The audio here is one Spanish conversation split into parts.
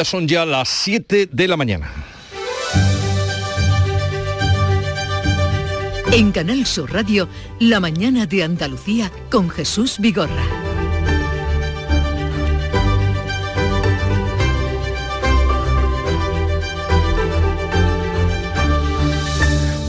Son ya las 7 de la mañana. En Canal Sur Radio, La mañana de Andalucía con Jesús Vigorra.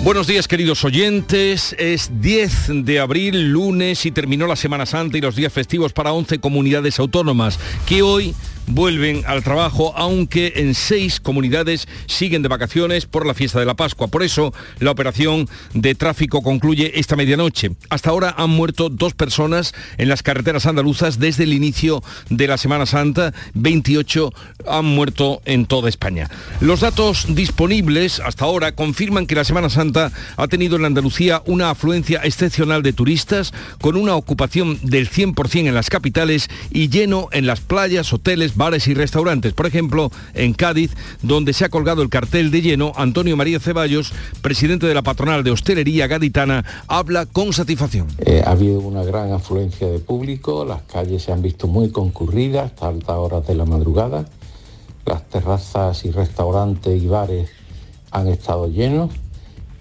Buenos días queridos oyentes, es 10 de abril, lunes y terminó la Semana Santa y los días festivos para 11 comunidades autónomas que hoy vuelven al trabajo, aunque en seis comunidades siguen de vacaciones por la fiesta de la Pascua. Por eso, la operación de tráfico concluye esta medianoche. Hasta ahora han muerto dos personas en las carreteras andaluzas desde el inicio de la Semana Santa. 28 han muerto en toda España. Los datos disponibles hasta ahora confirman que la Semana Santa ha tenido en Andalucía una afluencia excepcional de turistas, con una ocupación del 100% en las capitales y lleno en las playas, hoteles, bares y restaurantes. Por ejemplo, en Cádiz, donde se ha colgado el cartel de lleno, Antonio María Ceballos, presidente de la patronal de hostelería gaditana, habla con satisfacción. Eh, ha habido una gran afluencia de público, las calles se han visto muy concurridas hasta altas horas de la madrugada, las terrazas y restaurantes y bares han estado llenos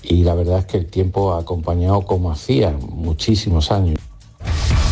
y la verdad es que el tiempo ha acompañado como hacía muchísimos años.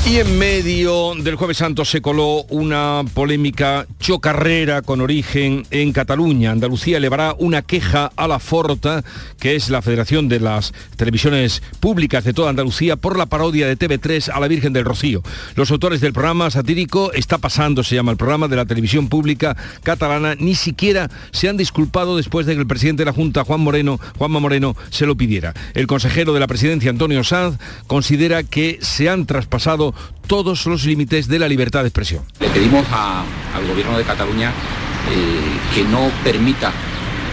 Y en medio del jueves santo se coló una polémica chocarrera con origen en Cataluña. Andalucía elevará una queja a la Forta, que es la Federación de las Televisiones Públicas de toda Andalucía, por la parodia de TV3 a la Virgen del Rocío. Los autores del programa satírico Está pasando, se llama el programa de la televisión pública catalana, ni siquiera se han disculpado después de que el presidente de la Junta, Juan Moreno, Juanma Moreno, se lo pidiera. El consejero de la presidencia, Antonio Sanz, considera que se han traspasado todos los límites de la libertad de expresión. Le pedimos al gobierno de Cataluña eh, que no permita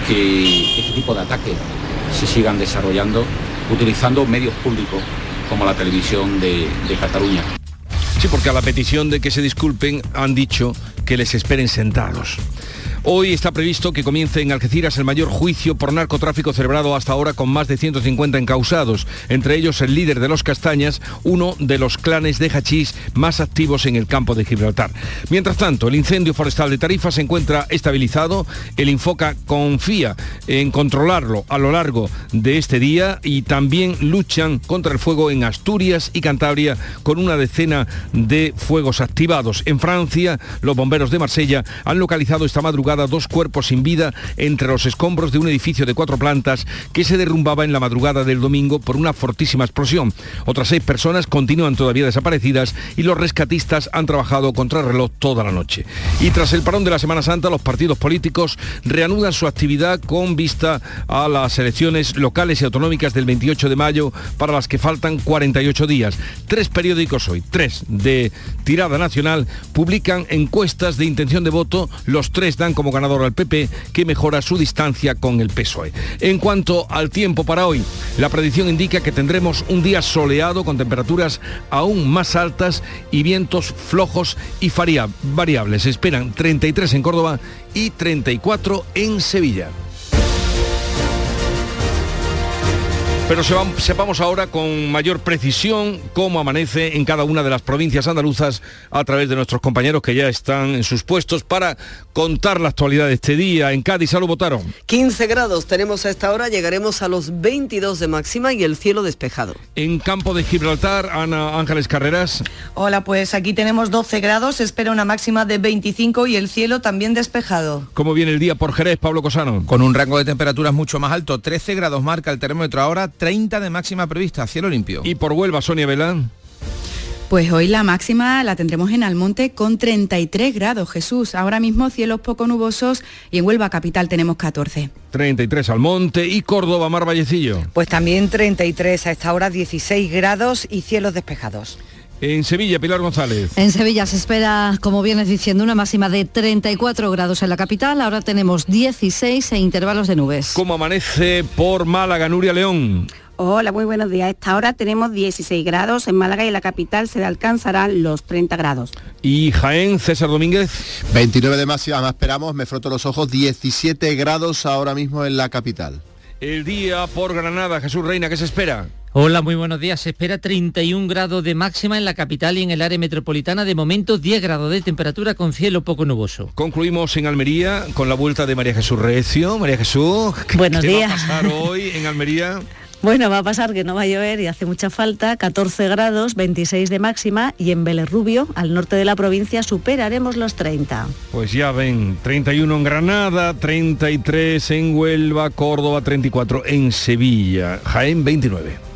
que este tipo de ataques se sigan desarrollando utilizando medios públicos como la televisión de, de Cataluña. Sí, porque a la petición de que se disculpen han dicho que les esperen sentados. Hoy está previsto que comience en Algeciras el mayor juicio por narcotráfico celebrado hasta ahora con más de 150 encausados, entre ellos el líder de los Castañas, uno de los clanes de hachís más activos en el campo de Gibraltar. Mientras tanto, el incendio forestal de Tarifa se encuentra estabilizado, el Infoca confía en controlarlo a lo largo de este día y también luchan contra el fuego en Asturias y Cantabria con una decena de fuegos activados. En Francia, los bomberos de Marsella han localizado esta madrugada dos cuerpos sin vida entre los escombros de un edificio de cuatro plantas que se derrumbaba en la madrugada del domingo por una fortísima explosión. Otras seis personas continúan todavía desaparecidas y los rescatistas han trabajado contra el reloj toda la noche. Y tras el parón de la Semana Santa, los partidos políticos reanudan su actividad con vista a las elecciones locales y autonómicas del 28 de mayo para las que faltan 48 días. Tres periódicos hoy, tres de tirada nacional, publican encuestas de intención de voto. Los tres dan como ganador al PP, que mejora su distancia con el PSOE. En cuanto al tiempo para hoy, la predicción indica que tendremos un día soleado con temperaturas aún más altas y vientos flojos y variables. Se esperan 33 en Córdoba y 34 en Sevilla. Pero sepamos ahora con mayor precisión cómo amanece en cada una de las provincias andaluzas a través de nuestros compañeros que ya están en sus puestos para contar la actualidad de este día. En Cádiz, ¿a lo votaron? 15 grados tenemos a esta hora, llegaremos a los 22 de máxima y el cielo despejado. En Campo de Gibraltar, Ana Ángeles Carreras. Hola, pues aquí tenemos 12 grados, espera una máxima de 25 y el cielo también despejado. ¿Cómo viene el día por Jerez, Pablo Cosano? Con un rango de temperaturas mucho más alto, 13 grados marca el termómetro ahora, 30 de máxima prevista, cielo limpio. Y por Huelva, Sonia Belán. Pues hoy la máxima la tendremos en Almonte con 33 grados, Jesús. Ahora mismo cielos poco nubosos y en Huelva capital tenemos 14. 33 Almonte y Córdoba, Mar Vallecillo. Pues también 33 a esta hora, 16 grados y cielos despejados. En Sevilla, Pilar González. En Sevilla se espera, como vienes diciendo, una máxima de 34 grados en la capital. Ahora tenemos 16 e intervalos de nubes. ¿Cómo amanece por Málaga, Nuria León? Hola, muy buenos días. A esta hora tenemos 16 grados en Málaga y en la capital se alcanzarán los 30 grados. ¿Y Jaén, César Domínguez? 29 de máxima, más esperamos, me froto los ojos, 17 grados ahora mismo en la capital. El día por Granada, Jesús Reina, ¿qué se espera? Hola, muy buenos días. Se espera 31 grados de máxima en la capital y en el área metropolitana. De momento 10 grados de temperatura con cielo poco nuboso. Concluimos en Almería con la vuelta de María Jesús Recio. María Jesús, ¿qué, Buenos qué días. va a pasar hoy en Almería? Bueno, va a pasar que no va a llover y hace mucha falta, 14 grados, 26 de máxima y en Vélez Rubio, al norte de la provincia, superaremos los 30. Pues ya ven, 31 en Granada, 33 en Huelva, Córdoba 34 en Sevilla, Jaén 29.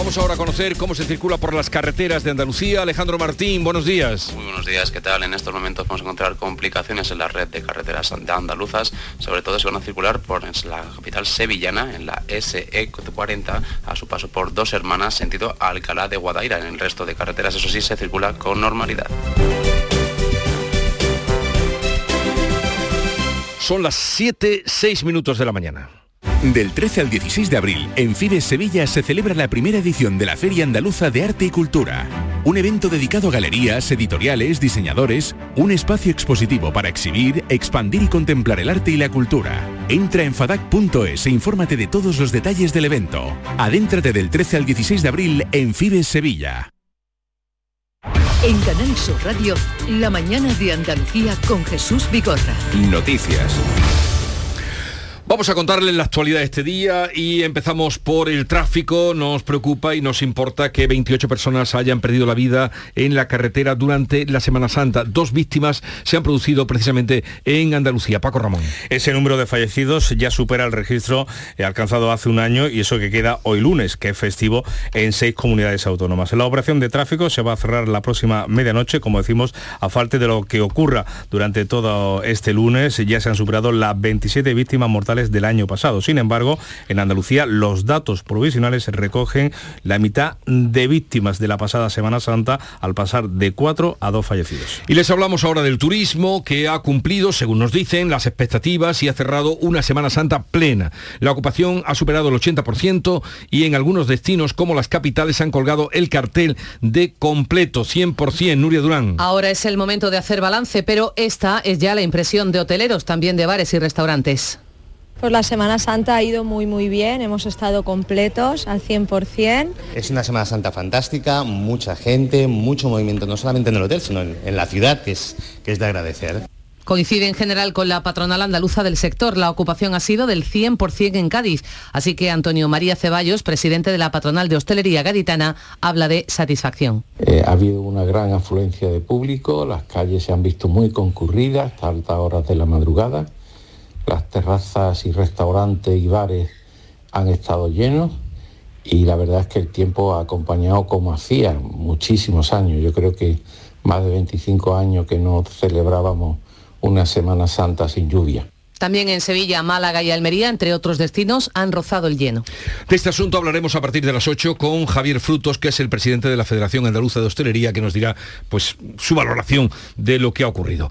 Vamos ahora a conocer cómo se circula por las carreteras de Andalucía. Alejandro Martín, buenos días. Muy buenos días, ¿qué tal? En estos momentos vamos a encontrar complicaciones en la red de carreteras de andaluzas, sobre todo se van a circular por la capital sevillana, en la SE40, a su paso por Dos Hermanas, sentido Alcalá de Guadaira. En el resto de carreteras, eso sí, se circula con normalidad. Son las 7, 6 minutos de la mañana. Del 13 al 16 de abril, en Fibes Sevilla se celebra la primera edición de la Feria Andaluza de Arte y Cultura. Un evento dedicado a galerías, editoriales, diseñadores, un espacio expositivo para exhibir, expandir y contemplar el arte y la cultura. Entra en fadac.es e infórmate de todos los detalles del evento. Adéntrate del 13 al 16 de abril en Fibes Sevilla. En Canal Sur Radio, la mañana de Andalucía con Jesús Vigorra. Noticias. Vamos a contarles la actualidad de este día y empezamos por el tráfico. Nos preocupa y nos importa que 28 personas hayan perdido la vida en la carretera durante la Semana Santa. Dos víctimas se han producido precisamente en Andalucía. Paco Ramón. Ese número de fallecidos ya supera el registro eh, alcanzado hace un año y eso que queda hoy lunes, que es festivo en seis comunidades autónomas. La operación de tráfico se va a cerrar la próxima medianoche, como decimos, a falta de lo que ocurra durante todo este lunes. Ya se han superado las 27 víctimas mortales del año pasado. Sin embargo, en Andalucía los datos provisionales recogen la mitad de víctimas de la pasada Semana Santa al pasar de cuatro a dos fallecidos. Y les hablamos ahora del turismo que ha cumplido, según nos dicen, las expectativas y ha cerrado una Semana Santa plena. La ocupación ha superado el 80% y en algunos destinos como las capitales han colgado el cartel de completo 100%. Nuria Durán. Ahora es el momento de hacer balance, pero esta es ya la impresión de hoteleros, también de bares y restaurantes. Pues la Semana Santa ha ido muy muy bien, hemos estado completos al 100%. Es una Semana Santa fantástica, mucha gente, mucho movimiento, no solamente en el hotel, sino en, en la ciudad, que es, que es de agradecer. Coincide en general con la patronal andaluza del sector. La ocupación ha sido del 100% en Cádiz. Así que Antonio María Ceballos, presidente de la patronal de hostelería gaditana, habla de satisfacción. Eh, ha habido una gran afluencia de público, las calles se han visto muy concurridas hasta altas horas de la madrugada las terrazas y restaurantes y bares han estado llenos y la verdad es que el tiempo ha acompañado como hacía muchísimos años. Yo creo que más de 25 años que no celebrábamos una Semana Santa sin lluvia. También en Sevilla, Málaga y Almería, entre otros destinos, han rozado el lleno. De este asunto hablaremos a partir de las 8 con Javier Frutos, que es el presidente de la Federación Andaluza de Hostelería, que nos dirá pues, su valoración de lo que ha ocurrido.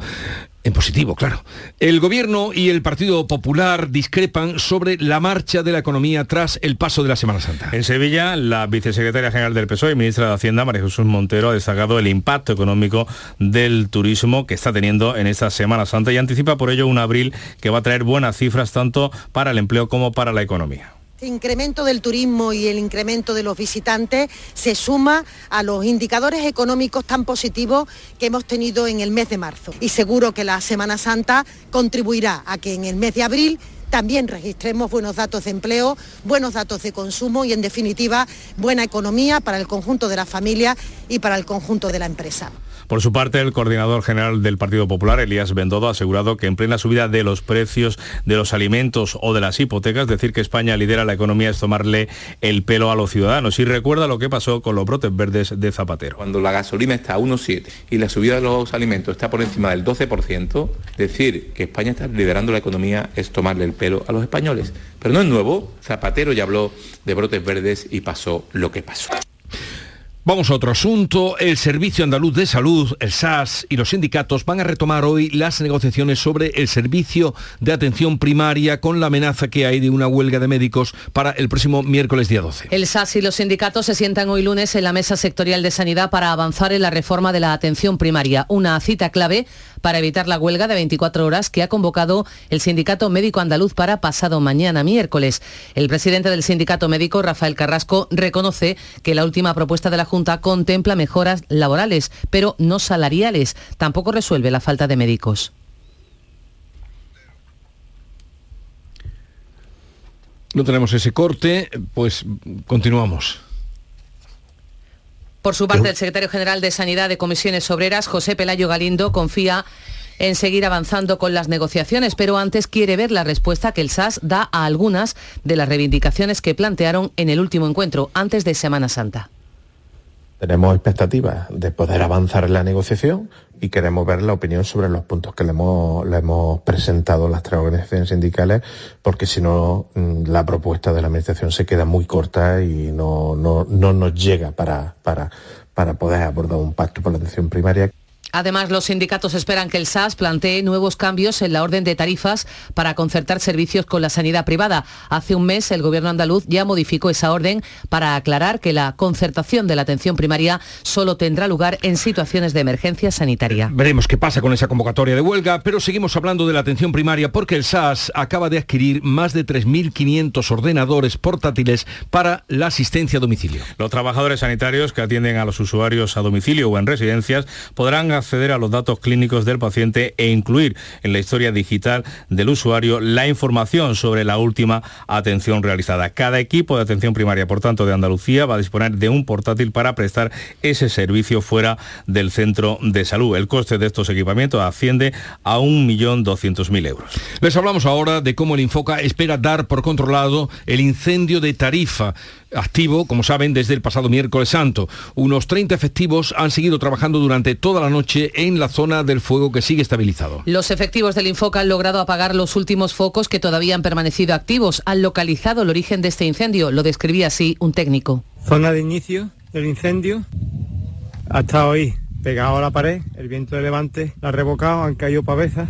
En positivo, claro. El Gobierno y el Partido Popular discrepan sobre la marcha de la economía tras el paso de la Semana Santa. En Sevilla, la vicesecretaria general del PSOE y ministra de Hacienda, María Jesús Montero, ha destacado el impacto económico del turismo que está teniendo en esta Semana Santa y anticipa por ello un abril que va a traer buenas cifras tanto para el empleo como para la economía. El incremento del turismo y el incremento de los visitantes se suma a los indicadores económicos tan positivos que hemos tenido en el mes de marzo. Y seguro que la Semana Santa contribuirá a que en el mes de abril también registremos buenos datos de empleo, buenos datos de consumo y, en definitiva, buena economía para el conjunto de la familia y para el conjunto de la empresa. Por su parte, el coordinador general del Partido Popular, Elías Bendodo, ha asegurado que en plena subida de los precios de los alimentos o de las hipotecas, decir que España lidera la economía es tomarle el pelo a los ciudadanos. Y recuerda lo que pasó con los brotes verdes de Zapatero. Cuando la gasolina está a 1,7 y la subida de los alimentos está por encima del 12%, decir que España está liderando la economía es tomarle el pelo a los españoles. Pero no es nuevo. Zapatero ya habló de brotes verdes y pasó lo que pasó. Vamos a otro asunto. El Servicio Andaluz de Salud, el SAS y los sindicatos van a retomar hoy las negociaciones sobre el servicio de atención primaria con la amenaza que hay de una huelga de médicos para el próximo miércoles día 12. El SAS y los sindicatos se sientan hoy lunes en la Mesa Sectorial de Sanidad para avanzar en la reforma de la atención primaria, una cita clave para evitar la huelga de 24 horas que ha convocado el Sindicato Médico Andaluz para pasado mañana miércoles. El presidente del Sindicato Médico, Rafael Carrasco, reconoce que la última propuesta de la Junta contempla mejoras laborales, pero no salariales. Tampoco resuelve la falta de médicos. No tenemos ese corte, pues continuamos. Por su parte, el secretario general de Sanidad de Comisiones Obreras, José Pelayo Galindo, confía en seguir avanzando con las negociaciones, pero antes quiere ver la respuesta que el SAS da a algunas de las reivindicaciones que plantearon en el último encuentro, antes de Semana Santa. Tenemos expectativas de poder avanzar en la negociación y queremos ver la opinión sobre los puntos que le hemos, le hemos presentado las tres organizaciones sindicales, porque si no, mm, la propuesta de la Administración se queda muy corta y no, no, no nos llega para, para, para poder abordar un pacto por la atención primaria. Además, los sindicatos esperan que el SAS plantee nuevos cambios en la orden de tarifas para concertar servicios con la sanidad privada. Hace un mes el gobierno andaluz ya modificó esa orden para aclarar que la concertación de la atención primaria solo tendrá lugar en situaciones de emergencia sanitaria. Veremos qué pasa con esa convocatoria de huelga, pero seguimos hablando de la atención primaria porque el SAS acaba de adquirir más de 3.500 ordenadores portátiles para la asistencia a domicilio. Los trabajadores sanitarios que atienden a los usuarios a domicilio o en residencias podrán acceder a los datos clínicos del paciente e incluir en la historia digital del usuario la información sobre la última atención realizada. Cada equipo de atención primaria, por tanto, de Andalucía va a disponer de un portátil para prestar ese servicio fuera del centro de salud. El coste de estos equipamientos asciende a 1.200.000 euros. Les hablamos ahora de cómo el Infoca espera dar por controlado el incendio de Tarifa activo, como saben, desde el pasado miércoles santo. Unos 30 efectivos han seguido trabajando durante toda la noche en la zona del fuego que sigue estabilizado. Los efectivos del Infoca han logrado apagar los últimos focos que todavía han permanecido activos. Han localizado el origen de este incendio, lo describía así un técnico. Zona de inicio del incendio hasta hoy pegado a la pared, el viento de levante la ha revocado, han caído pavesas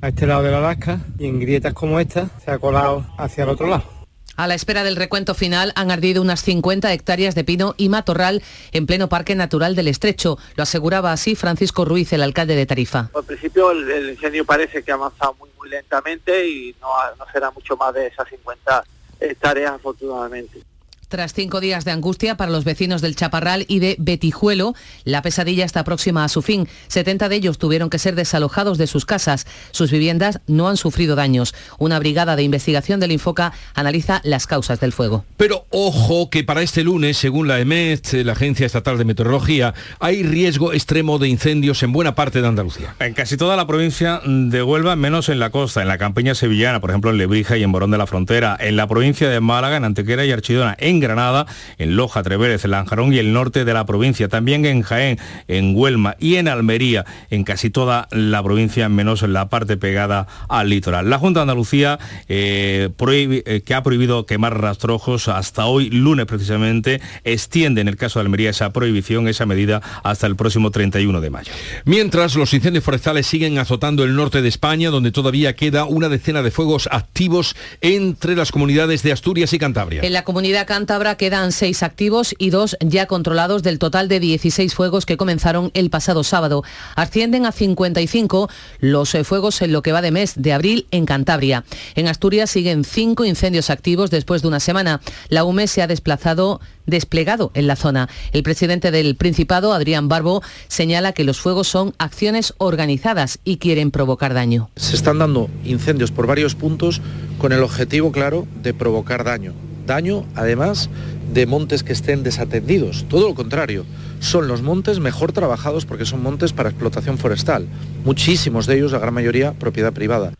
a este lado de la lasca y en grietas como esta se ha colado hacia el otro lado. A la espera del recuento final han ardido unas 50 hectáreas de pino y matorral en pleno Parque Natural del Estrecho. Lo aseguraba así Francisco Ruiz, el alcalde de Tarifa. Al principio el, el incendio parece que ha avanzado muy, lentamente y no, no será mucho más de esas 50 hectáreas afortunadamente. Tras cinco días de angustia para los vecinos del Chaparral y de Betijuelo, la pesadilla está próxima a su fin. 70 de ellos tuvieron que ser desalojados de sus casas. Sus viviendas no han sufrido daños. Una brigada de investigación del Infoca analiza las causas del fuego. Pero ojo que para este lunes, según la EMET, la Agencia Estatal de Meteorología, hay riesgo extremo de incendios en buena parte de Andalucía. En casi toda la provincia de Huelva, menos en la costa, en la campiña sevillana, por ejemplo en Lebrija y en Morón de la Frontera, en la provincia de Málaga, en Antequera y Archidona, en Granada, en Loja, Treveres, en Lanjarón y el norte de la provincia, también en Jaén, en Huelma y en Almería, en casi toda la provincia, menos en la parte pegada al litoral. La Junta de Andalucía, eh, prohíbe, eh, que ha prohibido quemar rastrojos hasta hoy, lunes precisamente, extiende en el caso de Almería esa prohibición, esa medida, hasta el próximo 31 de mayo. Mientras los incendios forestales siguen azotando el norte de España, donde todavía queda una decena de fuegos activos entre las comunidades de Asturias y Cantabria. En la comunidad cántabra quedan seis activos y dos ya controlados del total de 16 fuegos que comenzaron el pasado sábado. Ascienden a 55 los eh, fuegos en lo que va de mes de abril en Cantabria. En Asturias siguen cinco incendios activos después de una semana. La UME se ha desplazado desplegado en la zona. El presidente del Principado, Adrián Barbo, señala que los fuegos son acciones organizadas y quieren provocar daño. Se están dando incendios por varios puntos con el objetivo claro de provocar daño. Daño, además, de montes que estén desatendidos. Todo lo contrario, son los montes mejor trabajados porque son montes para explotación forestal. Muchísimos de ellos, la gran mayoría, propiedad privada.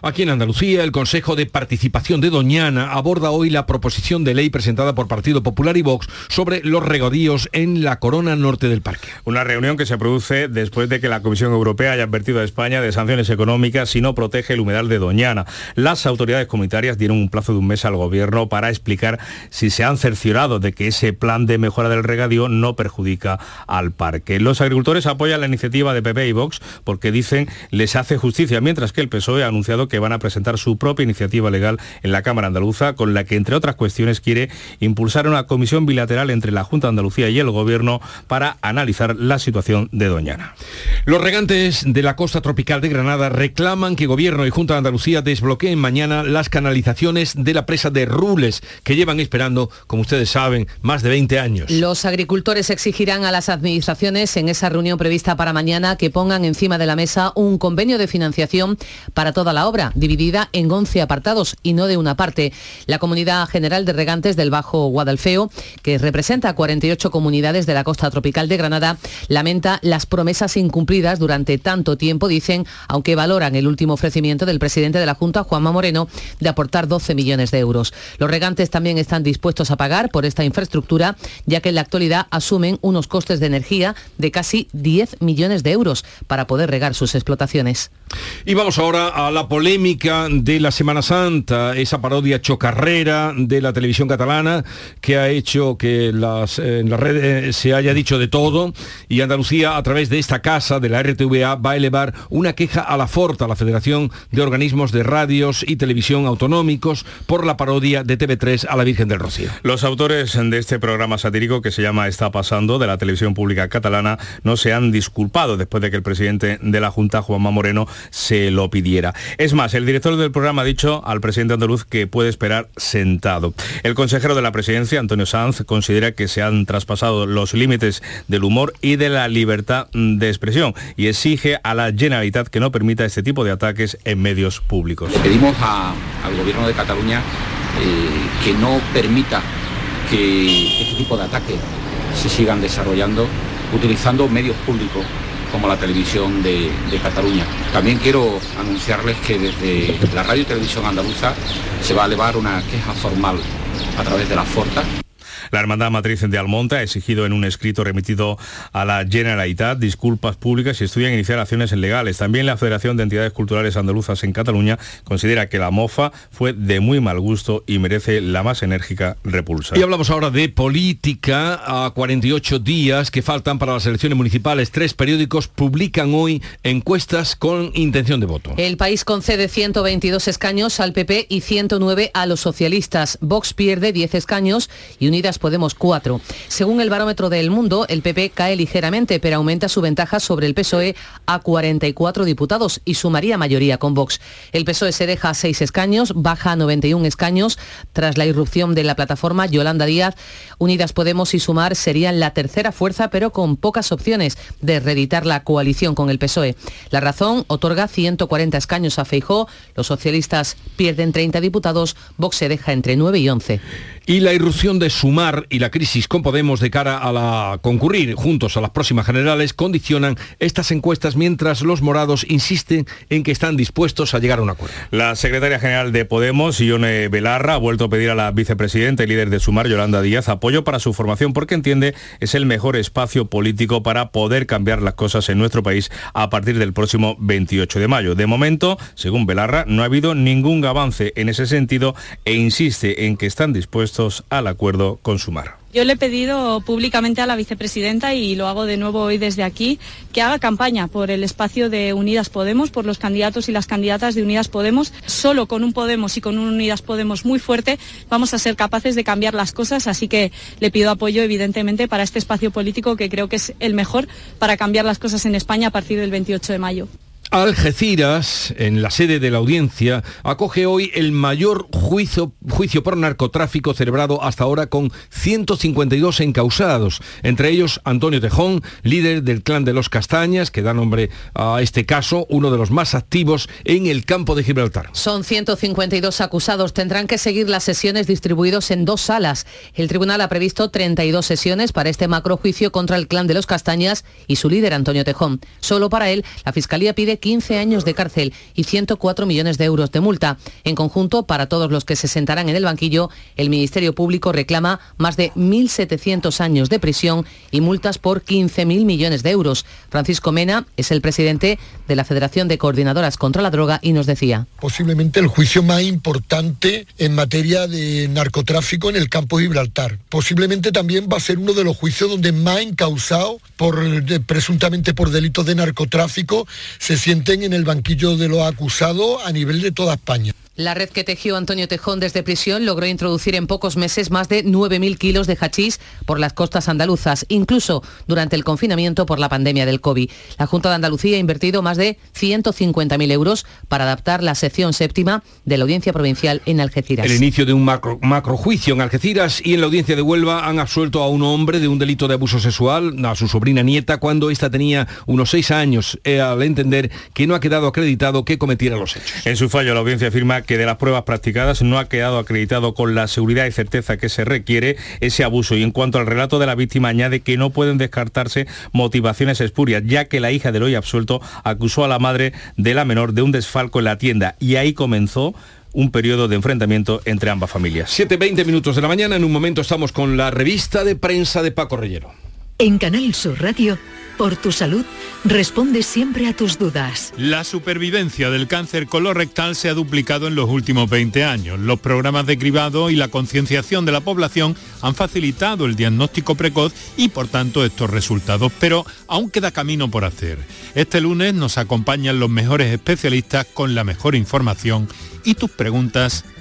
Aquí en Andalucía, el Consejo de Participación de Doñana aborda hoy la proposición de ley presentada por Partido Popular y Vox sobre los regadíos en la corona norte del parque. Una reunión que se produce después de que la Comisión Europea haya advertido a España de sanciones económicas si no protege el humedal de Doñana. Las autoridades comunitarias dieron un plazo de un mes al gobierno para explicar si se han cerciorado de que ese plan de mejora del regadío no perjudica al parque. Los agricultores apoyan la iniciativa de PP y Vox porque dicen les hace justicia, mientras que el PSOE ha anunciado que van a presentar su propia iniciativa legal en la Cámara Andaluza, con la que, entre otras cuestiones, quiere impulsar una comisión bilateral entre la Junta de Andalucía y el Gobierno para analizar la situación de Doñana. Los regantes de la costa tropical de Granada reclaman que Gobierno y Junta de Andalucía desbloqueen mañana las canalizaciones de la presa de Rules, que llevan esperando, como ustedes saben, más de 20 años. Los agricultores exigirán a las administraciones en esa reunión prevista para mañana que pongan encima de la mesa un convenio de financiación para toda la obra, dividida en 11 apartados y no de una parte. La Comunidad General de Regantes del Bajo Guadalfeo, que representa 48 comunidades de la costa tropical de Granada, lamenta las promesas incumplidas durante tanto tiempo, dicen, aunque valoran el último ofrecimiento del presidente de la Junta, Juanma Moreno, de aportar 12 millones de euros. Los regantes también están dispuestos a pagar por esta infraestructura, ya que en la actualidad asumen unos costes de energía de casi 10 millones de euros para poder regar sus explotaciones. Y vamos ahora a la polémica de la Semana Santa, esa parodia chocarrera de la televisión catalana que ha hecho que en las redes se haya dicho de todo y Andalucía a través de esta casa de la RTVA va a elevar una queja a la Forta, la Federación de Organismos de Radios y Televisión Autonómicos, por la parodia de TV3 a la Virgen del Rocío. Los autores de este programa satírico que se llama Está pasando de la televisión pública catalana no se han disculpado después de que el presidente de la Junta, Juanma Moreno, se lo pidiera. Es más, el director del programa ha dicho al presidente andaluz que puede esperar sentado. El consejero de la presidencia, Antonio Sanz, considera que se han traspasado los límites del humor y de la libertad de expresión y exige a la Generalitat que no permita este tipo de ataques en medios públicos. Le pedimos al gobierno de Cataluña eh, que no permita que este tipo de ataques se sigan desarrollando utilizando medios públicos como la televisión de, Cataluña. También quiero anunciarles que desde la radio y televisión andaluza se va a elevar una queja formal a través de la Forta La Hermandad Matriz de Almonte ha exigido en un escrito remitido a la Generalitat disculpas públicas y estudian iniciar acciones legales. También la Federación de Entidades Culturales Andaluzas en Cataluña considera que la mofa fue de muy mal gusto y merece la más enérgica repulsa. Y hablamos ahora de política. A 48 días que faltan para las elecciones municipales, tres periódicos publican hoy encuestas con intención de voto. El país concede 122 escaños al PP y 109 a los socialistas. Vox pierde 10 escaños y Unidas Podemos 4. Según el barómetro del Mundo, el PP cae ligeramente, pero aumenta su ventaja sobre el PSOE a 44 diputados y sumaría mayoría con Vox. El PSOE se deja 6 escaños, baja a 91 escaños tras la irrupción de la plataforma Yolanda Díaz. Unidas Podemos y Sumar serían la tercera fuerza, pero con pocas opciones de reeditar la coalición con el PSOE. La razón otorga 140 escaños a Feijó, los socialistas pierden 30 diputados, Vox se deja entre 9 y 11. Y la irrupción de Sumar y la crisis con Podemos de cara a la concurrir juntos a las próximas generales condicionan estas encuestas mientras los morados insisten en que están dispuestos a llegar a un acuerdo. La secretaria general de Podemos, Ione Belarra, ha vuelto a pedir a la vicepresidenta y líder de Sumar, Yolanda Díaz, apoyo para su formación porque entiende es el mejor espacio político para poder cambiar las cosas en nuestro país a partir del próximo 28 de mayo. De momento, según Belarra, no ha habido ningún avance en ese sentido e insiste en que están dispuestos al acuerdo con Sumar. Yo le he pedido públicamente a la vicepresidenta, y lo hago de nuevo hoy desde aquí, que haga campaña por el espacio de Unidas Podemos, por los candidatos y las candidatas de Unidas Podemos. Solo con un Podemos y con un Unidas Podemos muy fuerte vamos a ser capaces de cambiar las cosas, así que le pido apoyo evidentemente para este espacio político que creo que es el mejor para cambiar las cosas en España a partir del 28 de mayo. Algeciras, en la sede de la audiencia, acoge hoy el mayor juicio, juicio por narcotráfico celebrado hasta ahora con 152 encausados, entre ellos Antonio Tejón, líder del clan de los Castañas, que da nombre a este caso, uno de los más activos en el campo de Gibraltar. Son 152 acusados. Tendrán que seguir las sesiones distribuidos en dos salas. El tribunal ha previsto 32 sesiones para este macrojuicio contra el clan de los Castañas y su líder Antonio Tejón. Solo para él, la Fiscalía pide de 15 años de cárcel y 104 millones de euros de multa. En conjunto, para todos los que se sentarán en el banquillo, el Ministerio Público reclama más de 1.700 años de prisión y multas por 15.000 millones de euros. Francisco Mena es el presidente de la Federación de Coordinadoras contra la Droga y nos decía. Posiblemente el juicio más importante en materia de narcotráfico en el campo de Gibraltar. Posiblemente también va a ser uno de los juicios donde más encausados por presuntamente por delitos de narcotráfico se sienten en el banquillo de los acusados a nivel de toda España. La red que tejió Antonio Tejón desde prisión logró introducir en pocos meses más de 9.000 kilos de hachís por las costas andaluzas, incluso durante el confinamiento por la pandemia del COVID. La Junta de Andalucía ha invertido más de 150.000 euros para adaptar la sección séptima de la Audiencia Provincial en Algeciras. El inicio de un macro, macrojuicio en Algeciras y en la Audiencia de Huelva han absuelto a un hombre de un delito de abuso sexual a su sobrina nieta cuando ésta tenía unos seis años, eh, al entender que no ha quedado acreditado que cometiera los hechos. En su fallo, la audiencia afirma que de las pruebas practicadas no ha quedado acreditado con la seguridad y certeza que se requiere ese abuso. Y en cuanto al relato de la víctima, añade que no pueden descartarse motivaciones espurias, ya que la hija del hoy absuelto acusó a la madre de la menor de un desfalco en la tienda. Y ahí comenzó un periodo de enfrentamiento entre ambas familias. 7.20 minutos de la mañana, en un momento estamos con la revista de prensa de Paco Reyero. En Canal Sur Radio por tu salud, responde siempre a tus dudas. La supervivencia del cáncer colorectal se ha duplicado en los últimos 20 años. Los programas de cribado y la concienciación de la población han facilitado el diagnóstico precoz y por tanto estos resultados, pero aún queda camino por hacer. Este lunes nos acompañan los mejores especialistas con la mejor información y tus preguntas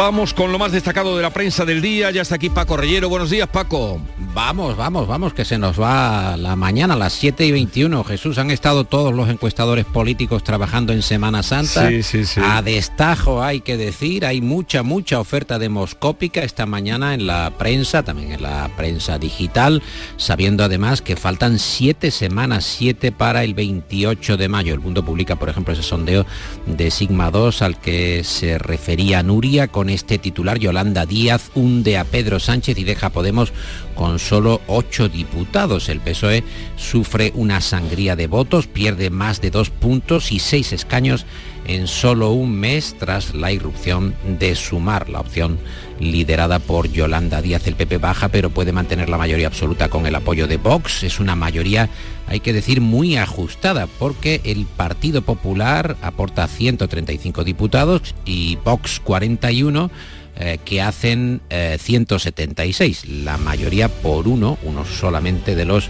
Vamos con lo más destacado de la prensa del día. Ya está aquí Paco Reyero. Buenos días, Paco. Vamos, vamos, vamos, que se nos va la mañana a las 7 y 21. Jesús, han estado todos los encuestadores políticos trabajando en Semana Santa. Sí, sí, sí. A destajo hay que decir, hay mucha, mucha oferta demoscópica esta mañana en la prensa, también en la prensa digital, sabiendo además que faltan siete semanas, siete para el 28 de mayo. El mundo publica, por ejemplo, ese sondeo de Sigma 2 al que se refería Nuria con este titular. Yolanda Díaz hunde a Pedro Sánchez y deja Podemos con solo ocho diputados. El PSOE sufre una sangría de votos, pierde más de dos puntos y seis escaños en solo un mes tras la irrupción de Sumar, la opción liderada por Yolanda Díaz. El PP baja, pero puede mantener la mayoría absoluta con el apoyo de Vox. Es una mayoría, hay que decir, muy ajustada, porque el Partido Popular aporta 135 diputados y Vox 41 eh, que hacen 176, eh, la mayoría por uno, uno solamente de los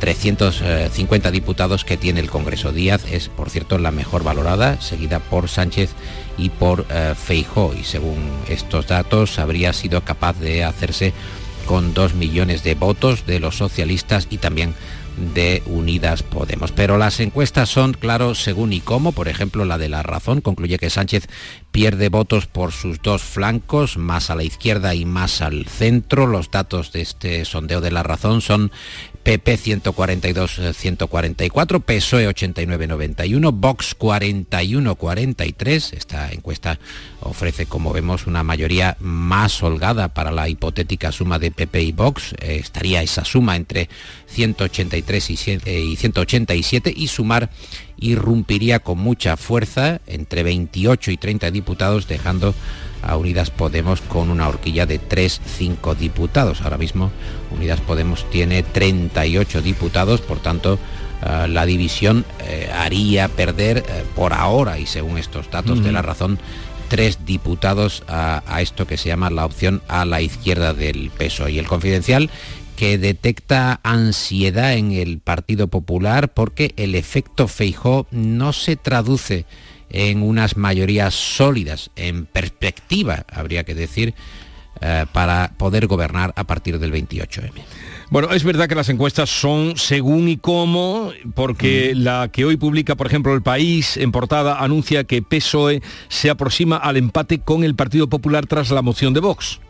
350 diputados que tiene el Congreso. Díaz es, por cierto, la mejor valorada, seguida por Sánchez y por eh, Feijó. Y según estos datos, habría sido capaz de hacerse con dos millones de votos de los socialistas y también de Unidas Podemos. Pero las encuestas son, claro, según y cómo. Por ejemplo, la de La Razón concluye que Sánchez pierde votos por sus dos flancos, más a la izquierda y más al centro. Los datos de este sondeo de La Razón son PP 142-144, PSOE 89-91, Vox 41-43. Esta encuesta ofrece, como vemos, una mayoría más holgada para la hipotética suma de PP y Vox. Eh, estaría esa suma entre 183 y 187 y sumar irrumpiría con mucha fuerza entre 28 y 30 diputados, dejando a Unidas Podemos con una horquilla de 3-5 diputados. Ahora mismo Unidas Podemos tiene 38 diputados, por tanto eh, la división eh, haría perder eh, por ahora, y según estos datos de la razón, tres diputados a, a, esto que se llama la opción a la izquierda del peso. Y el confidencial que detecta ansiedad en el Partido Popular porque el efecto Feijó no se traduce en unas mayorías sólidas, en perspectiva, habría que decir, eh, para poder gobernar a partir del 28M. Bueno, es verdad que las encuestas son según y cómo, porque mm. la que hoy publica, por ejemplo, El País en portada anuncia que PSOE se aproxima al empate con el Partido Popular tras la moción de Vox.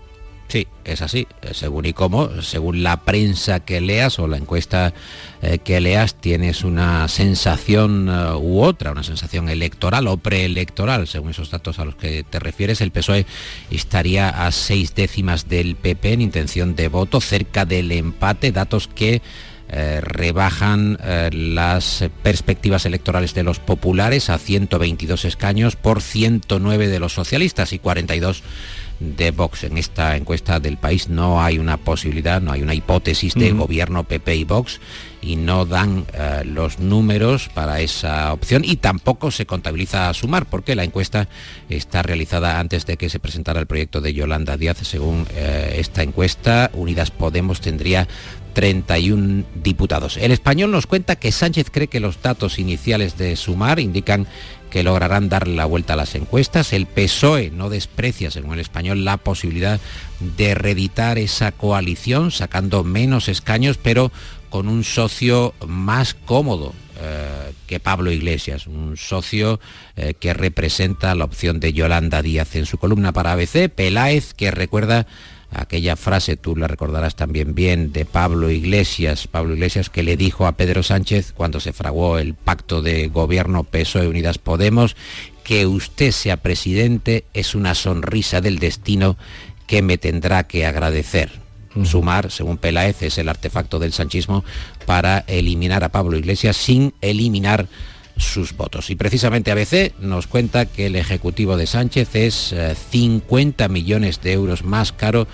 Sí, es así, eh, según y cómo, según la prensa que leas o la encuesta eh, que leas, tienes una sensación eh, u otra, una sensación electoral o preelectoral, según esos datos a los que te refieres. El PSOE estaría a seis décimas del PP en intención de voto, cerca del empate, datos que rebajan las perspectivas electorales de los populares a 122 escaños por 109 de los socialistas y 42 de Vox. En esta encuesta del país no hay una posibilidad, no hay una hipótesis de gobierno PP y Vox y no dan eh, los números para esa opción y tampoco se contabiliza a sumar porque la encuesta está realizada antes de que se presentara el proyecto de Yolanda Díaz. Según eh, esta encuesta, Unidas Podemos tendría 31 diputados. El español nos cuenta que Sánchez cree que los datos iniciales de sumar indican que lograrán dar la vuelta a las encuestas. El PSOE no desprecia, según el español, la posibilidad de reeditar esa coalición, sacando menos escaños, pero con un socio más cómodo eh, que Pablo Iglesias, un socio eh, que representa la opción de Yolanda Díaz en su columna para ABC, Peláez, que recuerda aquella frase, tú la recordarás también bien, de Pablo Iglesias, Pablo Iglesias que le dijo a Pedro Sánchez cuando se fraguó el pacto de gobierno PSOE Unidas Podemos, que usted sea presidente es una sonrisa del destino que me tendrá que agradecer. Sumar, según Peláez, es el artefacto del sanchismo para eliminar a Pablo Iglesias sin eliminar sus votos. Y precisamente ABC nos cuenta que el Ejecutivo de Sánchez es 50 eh, millones de euros más caro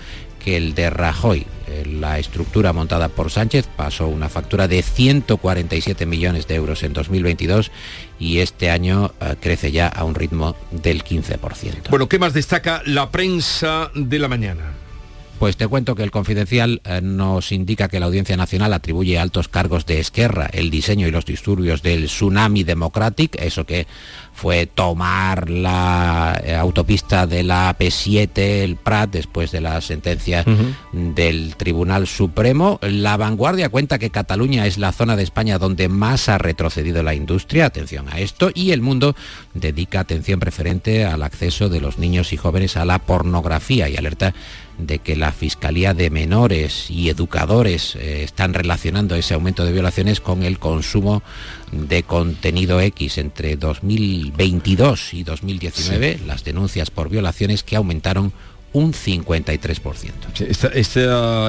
que el de Rajoy. Eh, la estructura montada por Sánchez pasó una factura de 147 millones de euros en 2022 y este año eh, crece ya a un ritmo del 15%. Bueno, ¿qué más destaca la prensa de la mañana? Pues te cuento que el confidencial eh, nos indica que la Audiencia Nacional atribuye altos cargos de Esquerra el diseño y los disturbios del Tsunami Democratic, eso que fue tomar la eh, autopista de la P7, el Prat, después de la sentencia del Tribunal Supremo. La vanguardia cuenta que Cataluña es la zona de España donde más ha retrocedido la industria, atención a esto, y el mundo dedica atención preferente al acceso de los niños y jóvenes a la pornografía y alerta de que la Fiscalía de Menores y Educadores eh, están relacionando ese aumento de violaciones con el consumo de contenido X entre 2022 y 2019, las denuncias por violaciones que aumentaron un 53%. Este,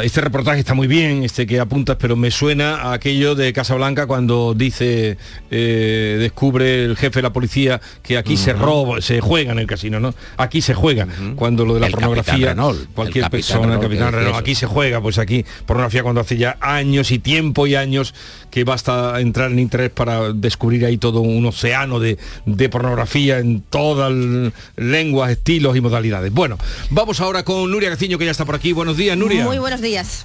este, reportaje está muy bien, este que apuntas, pero me suena a aquello de Casablanca cuando dice, eh, descubre el jefe de la policía que aquí se roba, se juega en el casino, ¿no? Aquí se juega. Cuando lo de la pornografía, cualquier persona, aquí se juega, pues aquí pornografía cuando hace ya años y tiempo y años que basta entrar en interés para descubrir ahí todo un océano de, de pornografía en todas lenguas, estilos y modalidades. Bueno, vamos ahora con Nuria Gaciño, que ya está por aquí. Buenos días, Nuria. Muy buenos días.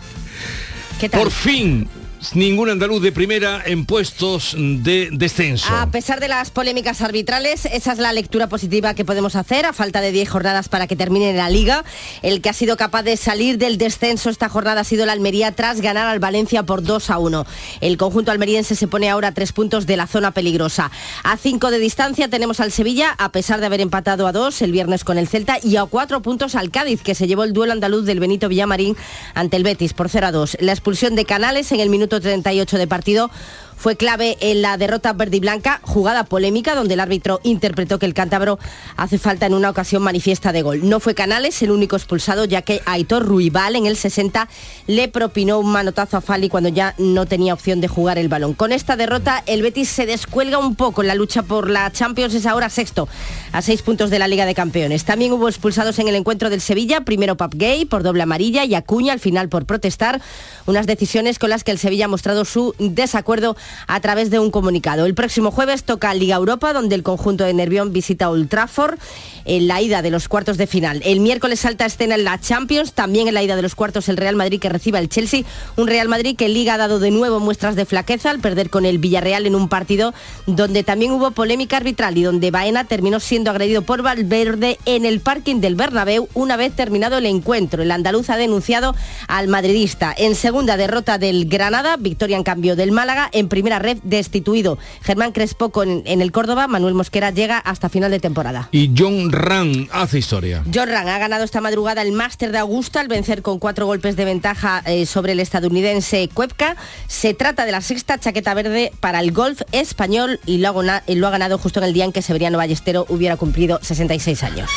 ¿Qué tal? Por fin ningún andaluz de primera en puestos de descenso. A pesar de las polémicas arbitrales, esa es la lectura positiva que podemos hacer a falta de 10 jornadas para que termine la liga. El que ha sido capaz de salir del descenso esta jornada ha sido la Almería tras ganar al Valencia por 2 a 1. El conjunto almeriense se pone ahora a tres puntos de la zona peligrosa. A 5 de distancia tenemos al Sevilla, a pesar de haber empatado a 2 el viernes con el Celta, y a 4 puntos al Cádiz, que se llevó el duelo andaluz del Benito Villamarín ante el Betis por 0 a 2. La expulsión de Canales en el minuto 38 de partido fue clave en la derrota verde y blanca, jugada polémica donde el árbitro interpretó que el cántabro hace falta en una ocasión manifiesta de gol. No fue Canales el único expulsado, ya que Aitor Ruibal en el 60 le propinó un manotazo a Fali cuando ya no tenía opción de jugar el balón. Con esta derrota, el Betis se descuelga un poco en la lucha por la Champions, es ahora sexto, a seis puntos de la Liga de Campeones. También hubo expulsados en el encuentro del Sevilla, primero Pap Gay por doble amarilla y Acuña al final por protestar, unas decisiones con las que el Sevilla ha mostrado su desacuerdo a través de un comunicado. El próximo jueves toca Liga Europa, donde el conjunto de Nervión visita Old Trafford en la ida de los cuartos de final. El miércoles salta escena en la Champions, también en la ida de los cuartos el Real Madrid que reciba el Chelsea, un Real Madrid que Liga ha dado de nuevo muestras de flaqueza al perder con el Villarreal en un partido donde también hubo polémica arbitral y donde Baena terminó siendo agredido por Valverde en el parking del Bernabéu una vez terminado el encuentro. El andaluz ha denunciado al madridista. En segunda derrota del Granada, victoria en cambio del Málaga, en primera red destituido. Germán Crespo con, en el Córdoba, Manuel Mosquera llega hasta final de temporada. Y John Ran hace historia. John Ran ha ganado esta madrugada el Máster de Augusta al vencer con cuatro golpes de ventaja eh, sobre el estadounidense Cuepka. Se trata de la sexta chaqueta verde para el golf español y lo ha, lo ha ganado justo en el día en que Severiano Ballestero hubiera cumplido 66 años.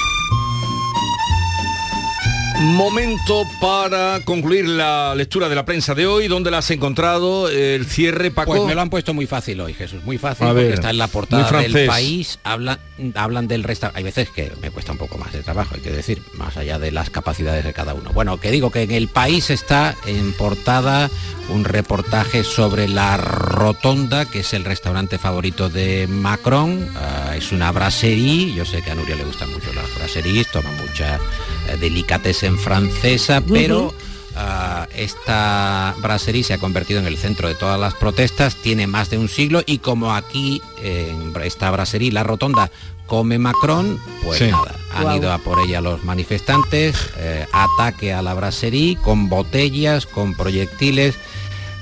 Momento para concluir la lectura de la prensa de hoy, donde la has encontrado el cierre, Paco. Pues me lo han puesto muy fácil hoy, Jesús, muy fácil, A porque ver, está en la portada del país, habla, hablan del restaurante. Hay veces que me cuesta un poco más de trabajo, hay que decir, más allá de las capacidades de cada uno. Bueno, que digo que en el país está en portada un reportaje sobre la Rotonda, que es el restaurante favorito de Macron. Ah, es una brasserie, yo sé que a Nuria le gustan mucho las brasseries, toma mucha eh, delicatessen francesa, pero... Ah, esta brasserie se ha convertido en el centro de todas las protestas, tiene más de un siglo y como aquí en esta brasserie, la rotonda, come Macron, pues Sí. nada, han ido a por ella los manifestantes, eh, ataque a la brasserie con botellas, con proyectiles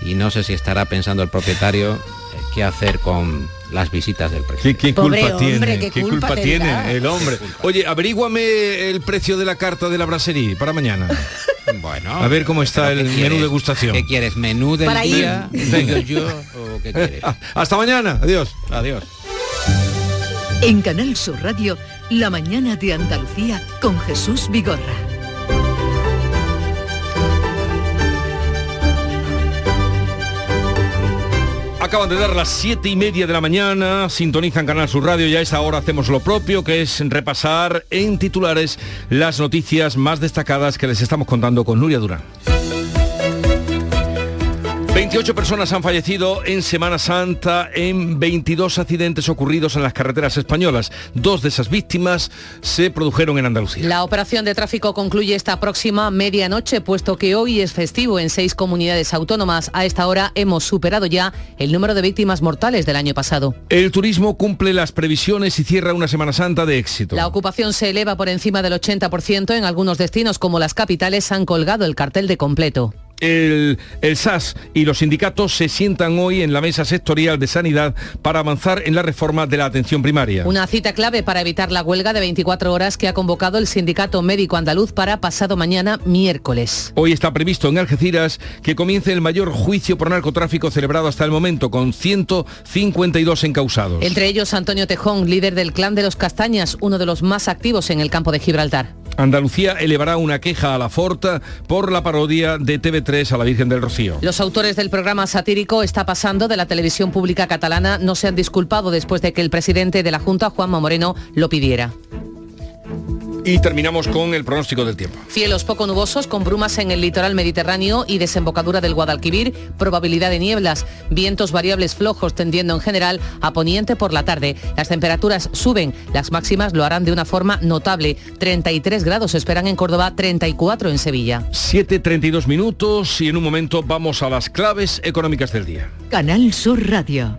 y no sé si estará pensando el propietario eh, qué hacer con las visitas del presidente. ¿Qué, qué Pobre culpa hombre, tiene? qué ¿Qué culpa culpa tendrá? tiene el hombre? Oye, averíguame el precio de la carta de la brasserie para mañana. Bueno, A ver cómo está ¿pero el menú quieres? degustación. ¿Qué quieres? ¿Menú del Para ir. día? Venga. ¿Digo yo o qué quieres? Hasta mañana. Adiós. Adiós. En Canal Sur Radio, La mañana de Andalucía con Jesús Vigorra. Acaban de dar las siete y media de la mañana, sintonizan Canal Sur Radio y a esta hora hacemos lo propio, que es repasar en titulares las noticias más destacadas que les estamos contando con Nuria Durán. 28 personas han fallecido en Semana Santa en 22 accidentes ocurridos en las carreteras españolas. Dos de esas víctimas se produjeron en Andalucía. La operación de tráfico concluye esta próxima medianoche, puesto que hoy es festivo en seis comunidades autónomas. A esta hora hemos superado ya el número de víctimas mortales del año pasado. El turismo cumple las previsiones y cierra una Semana Santa de éxito. La ocupación se eleva por encima del 80%. En algunos destinos, como las capitales, han colgado el cartel de completo. El, el SAS y los sindicatos se sientan hoy en la mesa sectorial de sanidad para avanzar en la reforma de la atención primaria. Una cita clave para evitar la huelga de 24 horas que ha convocado el Sindicato Médico Andaluz para pasado mañana miércoles. Hoy está previsto en Algeciras que comience el mayor juicio por narcotráfico celebrado hasta el momento, con 152 encausados. Entre ellos Antonio Tejón, líder del clan de los Castañas, uno de los más activos en el campo de Gibraltar. Andalucía elevará una queja a la Forta por la parodia de TV3 a la Virgen del Rocío. Los autores del programa satírico Está pasando de la televisión pública catalana no se han disculpado después de que el presidente de la Junta, Juanma Moreno, lo pidiera. Y terminamos con el pronóstico del tiempo. Cielos poco nubosos con brumas en el litoral mediterráneo y desembocadura del Guadalquivir, probabilidad de nieblas, vientos variables flojos tendiendo en general a poniente por la tarde. Las temperaturas suben, las máximas lo harán de una forma notable. 33 grados se esperan en Córdoba, 34 en Sevilla. 7.32 minutos y en un momento vamos a las claves económicas del día. Canal Sur Radio.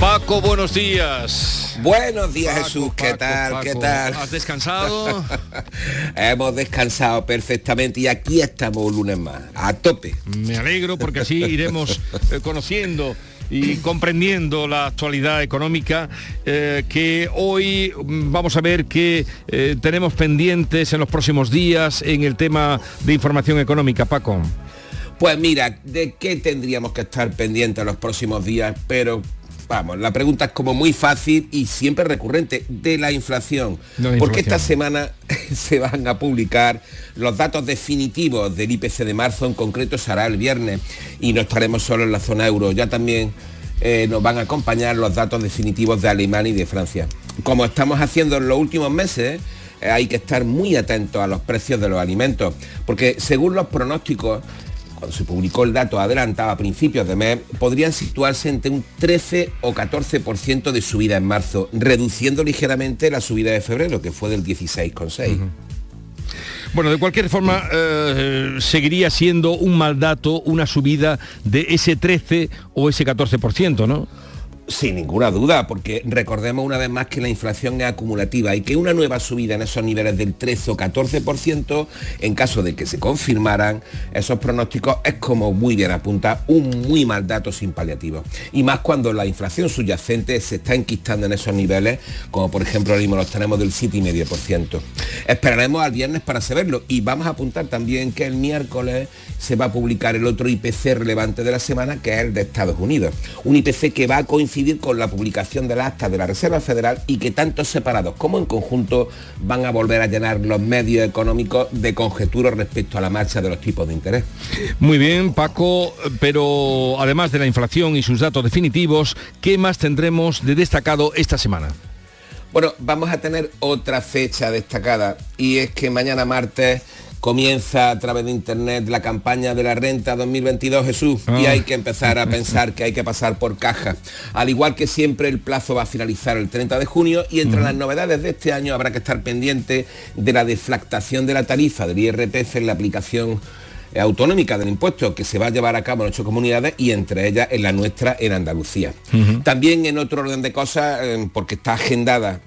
Paco, buenos días. Buenos días Paco, Jesús, ¿qué Paco, tal? Paco, ¿Qué tal? ¿Has descansado? Hemos descansado perfectamente y aquí estamos un lunes más, a tope. Me alegro porque así iremos eh, conociendo y comprendiendo la actualidad económica eh, que hoy mm, vamos a ver que eh, tenemos pendientes en los próximos días en el tema de información económica, Paco. Pues mira, ¿de qué tendríamos que estar pendientes los próximos días? Pero vamos, la pregunta es como muy fácil y siempre recurrente, de la inflación. Porque esta semana se van a publicar los datos definitivos del IPC de marzo, en concreto será el viernes, y no estaremos solo en la zona euro, ya también eh, nos van a acompañar los datos definitivos de Alemania y de Francia. Como estamos haciendo en los últimos meses, eh, hay que estar muy atentos a los precios de los alimentos, porque según los pronósticos, cuando se publicó el dato adelantado a principios de mes, podrían situarse entre un 13 o 14% de subida en marzo, reduciendo ligeramente la subida de febrero, que fue del 16,6. Bueno, de cualquier forma, eh, seguiría siendo un mal dato una subida de ese 13 o ese 14%, ¿no? Sin ninguna duda, porque recordemos una vez más que la inflación es acumulativa y que una nueva subida en esos niveles del 13 o 14%, en caso de que se confirmaran esos pronósticos, es como muy bien apunta, un muy mal dato sin paliativo. Y más cuando la inflación subyacente se está enquistando en esos niveles, como por ejemplo ahora mismo los tenemos del 7,5%. Esperaremos al viernes para saberlo y vamos a apuntar también que el miércoles se va a publicar el otro IPC relevante de la semana, que es el de Estados Unidos. Un IPC que va a coincidir con la publicación del acta de la Reserva Federal y que tanto separados como en conjunto van a volver a llenar los medios económicos de conjeturas respecto a la marcha de los tipos de interés. Muy bien, Paco, pero además de la inflación y sus datos definitivos, ¿qué más tendremos de destacado esta semana? Bueno, vamos a tener otra fecha destacada y es que mañana martes comienza a través de internet la campaña de la renta 2022 Jesús y Ah. hay que empezar a pensar que hay que pasar por caja. Al igual que siempre el plazo va a finalizar el 30 de junio y entre las novedades de este año habrá que estar pendiente de la deflactación de la tarifa del IRPF en la aplicación eh, autonómica del impuesto que se va a llevar a cabo en ocho comunidades y entre ellas en la nuestra en Andalucía. También en otro orden de cosas, eh, porque está agendada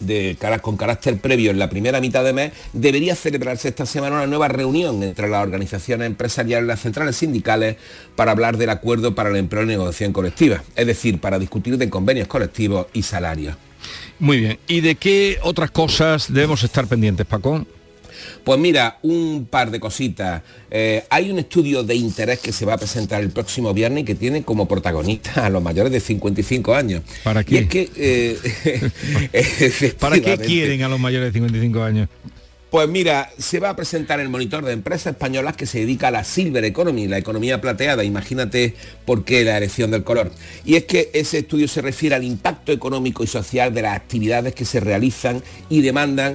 de con carácter previo en la primera mitad de mes, debería celebrarse esta semana una nueva reunión entre las organizaciones empresariales y las centrales sindicales para hablar del acuerdo para el empleo y negociación colectiva, es decir, para discutir de convenios colectivos y salarios. Muy bien, ¿y de qué otras cosas debemos estar pendientes, Paco? Pues mira, un par de cositas. Eh, hay un estudio de interés que se va a presentar el próximo viernes y que tiene como protagonista a los mayores de 55 años. ¿Para Y qué? es que... eh, ¿Para qué quieren a los mayores de 55 años? Pues mira, se va a presentar el monitor de empresas españolas que se dedica a la silver economy, la economía plateada. Imagínate por qué la elección del color. Y es que ese estudio se refiere al impacto económico y social de las actividades que se realizan y demandan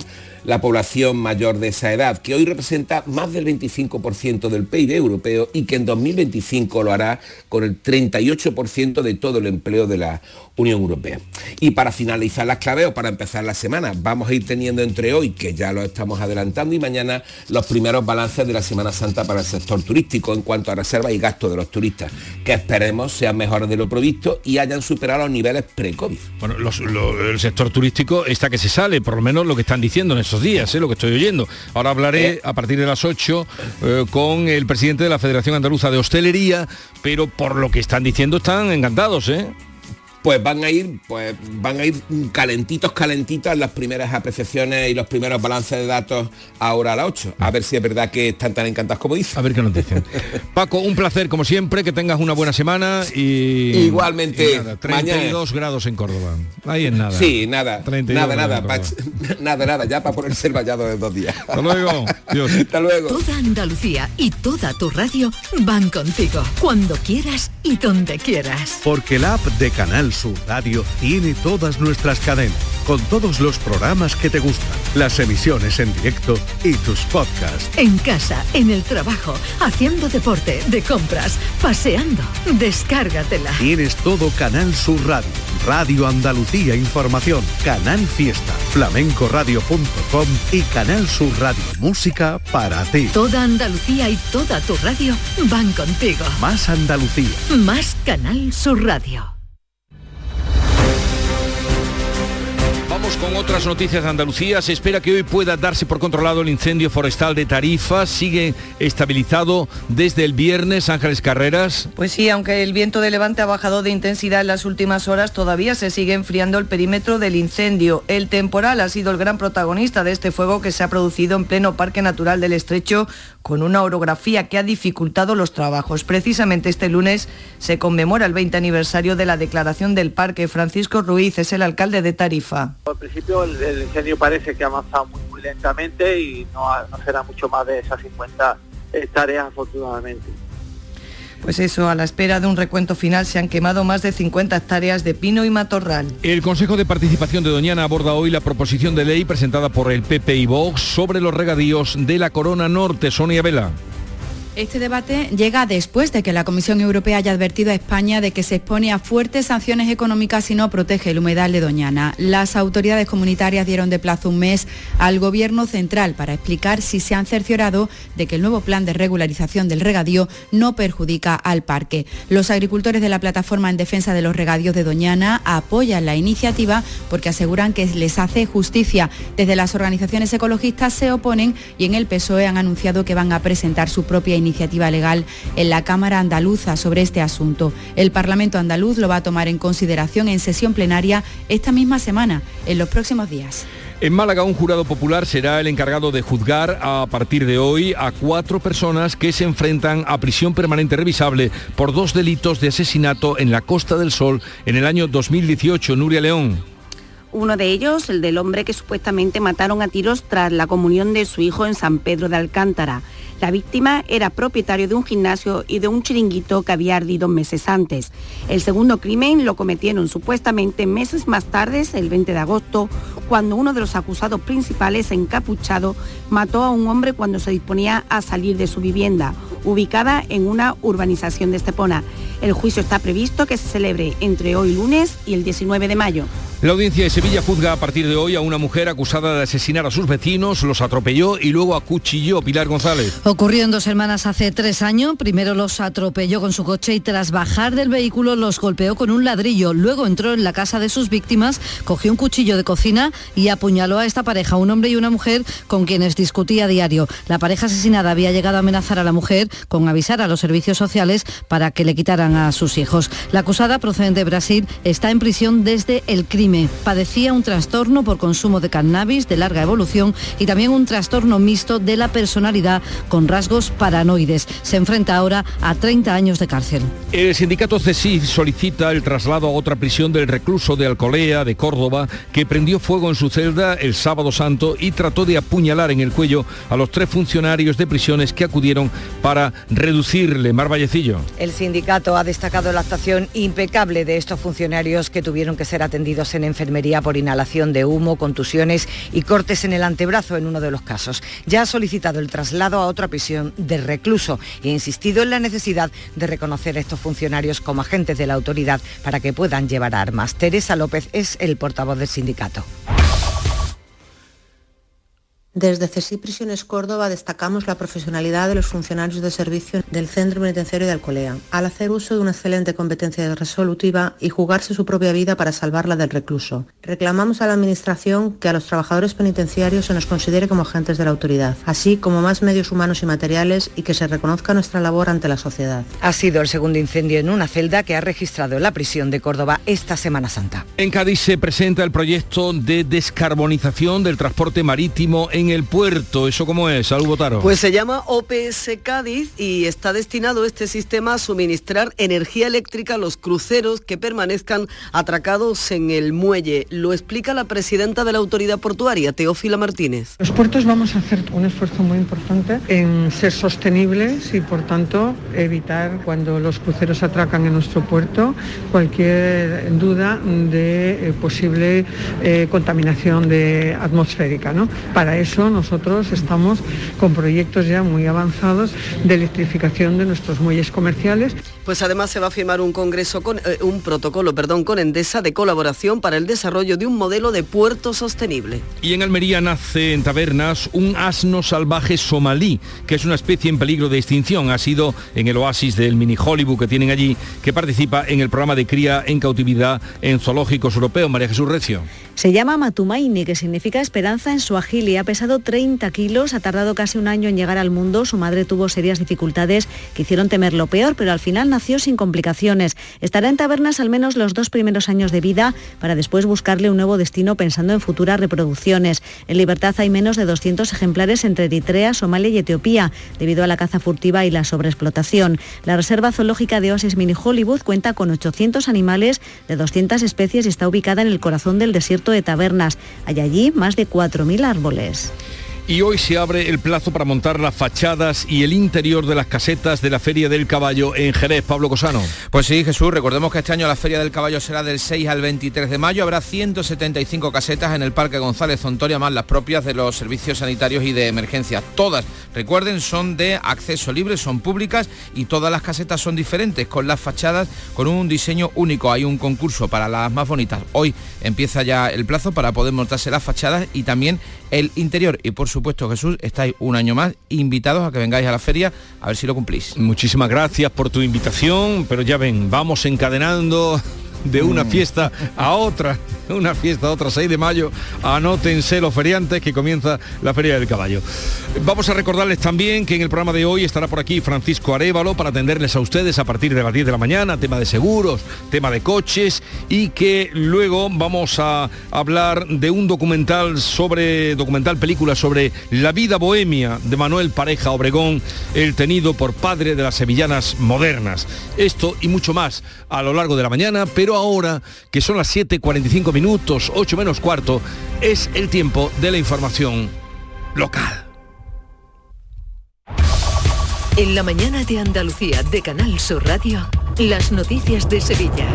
la población mayor de esa edad, que hoy representa más del 25% del PIB europeo y que en 2025 lo hará con el 38% de todo el empleo de la Unión Europea. Y para finalizar las claves o para empezar la semana, vamos a ir teniendo entre hoy, que ya lo estamos adelantando, y mañana los primeros balances de la Semana Santa para el sector turístico en cuanto a reservas y gastos de los turistas, que esperemos sean mejores de lo previsto y hayan superado los niveles pre-COVID. Bueno, los- lo- el sector turístico está que se sale, por lo menos lo que están diciendo en esos días, ¿eh? lo que estoy oyendo. Ahora hablaré a partir de las 8 eh, con el presidente de la Federación Andaluza de Hostelería, pero por lo que están diciendo están encantados, ¿eh? Pues van a ir pues van a ir calentitos calentitas las primeras apreciaciones y los primeros balances de datos ahora a las 8 a ver si es verdad que están tan encantados como dicen. A ver qué nos dicen. Paco un placer como siempre que tengas una buena semana y Igualmente, y nada, 32 grados en Córdoba. Ahí es nada. Sí nada 32 nada nada pa- nada nada ya para ponerse el vallado de dos días. Hasta luego. Dios. hasta luego. Toda Andalucía y toda tu radio van contigo. Cuando quieras y donde quieras. Porque la app de Canal Sur Radio tiene todas nuestras cadenas, con todos los programas que te gustan, las emisiones en directo y tus podcasts. En casa, en el trabajo, haciendo deporte, de compras, paseando. Descárgatela. Tienes todo Canal Sur Radio, Radio Andalucía Información, Canal Fiesta, flamencoradio.com y Canal Sur Radio Música para ti. Toda Andalucía y toda tu radio van contigo. Más Andalucía. Más Canal Sur Radio. Con otras noticias de Andalucía. Se espera que hoy pueda darse por controlado el incendio forestal de Tarifa. Sigue estabilizado desde el viernes. Ángeles Carreras. Pues sí, aunque el viento de levante ha bajado de intensidad en las últimas horas, todavía se sigue enfriando el perímetro del incendio. El temporal ha sido el gran protagonista de este fuego que se ha producido en pleno Parque Natural del Estrecho con una orografía que ha dificultado los trabajos. Precisamente este lunes se conmemora el 20 aniversario de la declaración del parque. Francisco Ruiz es el alcalde de Tarifa. Al principio el, incendio parece que ha avanzado muy, lentamente y no, no será mucho más de esas 50 hectáreas afortunadamente. Pues eso, a la espera de un recuento final se han quemado más de 50 hectáreas de pino y matorral. El Consejo de Participación de Doñana aborda hoy la proposición de ley presentada por el PP y Vox sobre los regadíos de la Corona Norte. Sonia Vela. Este debate llega después de que la Comisión Europea haya advertido a España de que se expone a fuertes sanciones económicas si no protege el humedal de Doñana. Las autoridades comunitarias dieron de plazo un mes al Gobierno central para explicar si se han cerciorado de que el nuevo plan de regularización del regadío no perjudica al parque. Los agricultores de la plataforma en defensa de los regadíos de Doñana apoyan la iniciativa porque aseguran que les hace justicia. Desde las organizaciones ecologistas se oponen y en el PSOE han anunciado que van a presentar su propia iniciativa iniciativa legal en la Cámara Andaluza sobre este asunto. El Parlamento andaluz lo va a tomar en consideración en sesión plenaria esta misma semana, en los próximos días. En Málaga, un jurado popular será el encargado de juzgar a partir de hoy a cuatro personas que se enfrentan a prisión permanente revisable por dos delitos de asesinato en la Costa del Sol en el año 2018. Nuria León. Uno de ellos, el del hombre que supuestamente mataron a tiros tras la comunión de su hijo en San Pedro de Alcántara. La víctima era propietario de un gimnasio y de un chiringuito que había ardido meses antes. El segundo crimen lo cometieron supuestamente meses más tarde, el 20 de agosto, cuando uno de los acusados principales, encapuchado, mató a un hombre cuando se disponía a salir de su vivienda, ubicada en una urbanización de Estepona. El juicio está previsto que se celebre entre hoy lunes y el 19 de mayo. La audiencia de Sevilla juzga a partir de hoy a una mujer acusada de asesinar a sus vecinos, los atropelló y luego acuchilló Pilar González. Ocurrió en dos hermanas hace tres años. Primero los atropelló con su coche y tras bajar del vehículo los golpeó con un ladrillo. Luego entró en la casa de sus víctimas, cogió un cuchillo de cocina y apuñaló a esta pareja, un hombre y una mujer con quienes discutía a diario. La pareja asesinada había llegado a amenazar a la mujer con avisar a los servicios sociales para que le quitaran a sus hijos. La acusada procedente de Brasil está en prisión desde el crimen Padecía un trastorno por consumo de cannabis de larga evolución y también un trastorno mixto de la personalidad con rasgos paranoides. Se enfrenta ahora a 30 años de cárcel. El sindicato CESIF solicita el traslado a otra prisión del recluso de Alcolea, de Córdoba, que prendió fuego en su celda el sábado santo y trató de apuñalar en el cuello a los tres funcionarios de prisiones que acudieron para reducirle. Mar Vallecillo. El sindicato ha destacado la actuación impecable de estos funcionarios que tuvieron que ser atendidos en enfermería por inhalación de humo, contusiones y cortes en el antebrazo en uno de los casos. Ya ha solicitado el traslado a otra prisión de recluso e insistido en la necesidad de reconocer a estos funcionarios como agentes de la autoridad para que puedan llevar armas. Teresa López es el portavoz del sindicato. Desde CESI Prisiones Córdoba destacamos la profesionalidad de los funcionarios de servicio del Centro Penitenciario de Alcolea, al hacer uso de una excelente competencia resolutiva y jugarse su propia vida para salvarla del recluso. Reclamamos a la Administración que a los trabajadores penitenciarios se nos considere como agentes de la autoridad, así como más medios humanos y materiales y que se reconozca nuestra labor ante la sociedad. Ha sido el segundo incendio en una celda que ha registrado la prisión de Córdoba esta Semana Santa. En Cádiz se presenta el proyecto de descarbonización del transporte marítimo en el puerto. ¿Eso cómo es, Salud Botaro? Pues se llama OPS Cádiz y está destinado este sistema a suministrar energía eléctrica a los cruceros que permanezcan atracados en el muelle. Lo explica la presidenta de la autoridad portuaria, Teófila Martínez. Los puertos vamos a hacer un esfuerzo muy importante en ser sostenibles y por tanto evitar cuando los cruceros atracan en nuestro puerto cualquier duda de eh, posible eh, contaminación de atmosférica. ¿no? Para eso hecho, nosotros estamos con proyectos ya muy avanzados de electrificación de nuestros muelles comerciales. Pues además se va a firmar un congreso con eh, un protocolo, perdón, con Endesa de colaboración para el desarrollo de un modelo de puerto sostenible. Y en Almería nace en tabernas un asno salvaje somalí, que es una especie en peligro de extinción. Ha sido en el oasis del mini Hollywood que tienen allí, que participa en el programa de cría en cautividad en zoológicos europeos. María Jesús Recio. Se llama Matumaini, que significa esperanza en su agili. Ha pesado 30 kilos, ha tardado casi un año en llegar al mundo. Su madre tuvo serias dificultades que hicieron temer lo peor, pero al final nació sin complicaciones. Estará en tabernas al menos los dos primeros años de vida para después buscarle un nuevo destino pensando en futuras reproducciones. En libertad hay menos de 200 ejemplares entre Eritrea, Somalia y Etiopía, debido a la caza furtiva y la sobreexplotación. La Reserva Zoológica de Oasis Mini Hollywood cuenta con 800 animales de 200 especies y está ubicada en el corazón del desierto de Tabernas. Hay allí más de 4.000 árboles. Y hoy se abre el plazo para montar las fachadas y el interior de las casetas de la Feria del Caballo en Jerez. Pablo Cosano. Pues sí, Jesús, recordemos que este año la Feria del Caballo será del 6 al 23 de mayo. Habrá 175 casetas en el Parque González Zontoria, más las propias de los servicios sanitarios y de emergencia. Todas, recuerden, son de acceso libre, son públicas y todas las casetas son diferentes, con las fachadas con un diseño único. Hay un concurso para las más bonitas. Hoy empieza ya el plazo para poder montarse las fachadas y también el interior. Y por supuesto, Jesús, estáis un año más invitados a que vengáis a la feria a ver si lo cumplís. Muchísimas gracias por tu invitación, pero ya ven, vamos encadenando de una Mm. fiesta a otra, una fiesta a otra, 6 de mayo, anótense los feriantes que comienza la Feria del Caballo. Vamos a recordarles también que en el programa de hoy estará por aquí Francisco Arevalo para atenderles a ustedes a partir de las 10 de la mañana, tema de seguros, tema de coches y que luego vamos a hablar de un documental sobre, documental película sobre la vida bohemia de Manuel Pareja Obregón, el tenido por padre de las sevillanas modernas. Esto y mucho más a lo largo de la mañana, pero ahora que son las 7.45 minutos, 8 menos cuarto, es el tiempo de la información local. En la mañana de Andalucía de Canal Sur Radio, las noticias de Sevilla.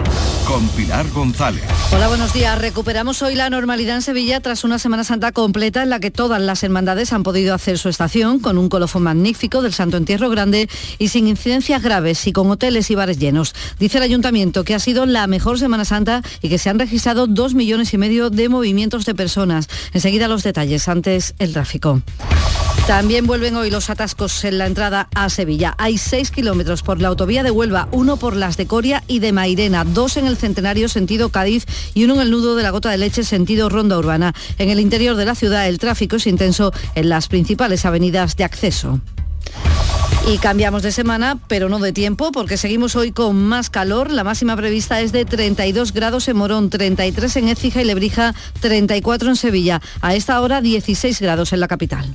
Con Pilar González. Hola, buenos días. Recuperamos hoy la normalidad en Sevilla tras una Semana Santa completa en la que todas las hermandades han podido hacer su estación con un colofón magnífico del Santo Entierro Grande y sin incidencias graves y con hoteles y bares llenos. Dice el Ayuntamiento que ha sido la mejor Semana Santa y que se han registrado dos millones y medio de movimientos de personas. Enseguida los detalles, antes el tráfico. También vuelven hoy los atascos en la entrada a Sevilla. Hay 6 kilómetros por la autovía de Huelva, uno por las de Coria y de Mairena, dos en el Centenario sentido Cádiz y uno en el nudo de la Gota de Leche sentido Ronda Urbana. En el interior de la ciudad el tráfico es intenso en las principales avenidas de acceso. Y cambiamos de semana, pero no de tiempo, porque seguimos hoy con más calor. La máxima prevista es de 32 grados en Morón, 33 en Écija y Lebrija, 34 en Sevilla. A esta hora 16 grados en la capital.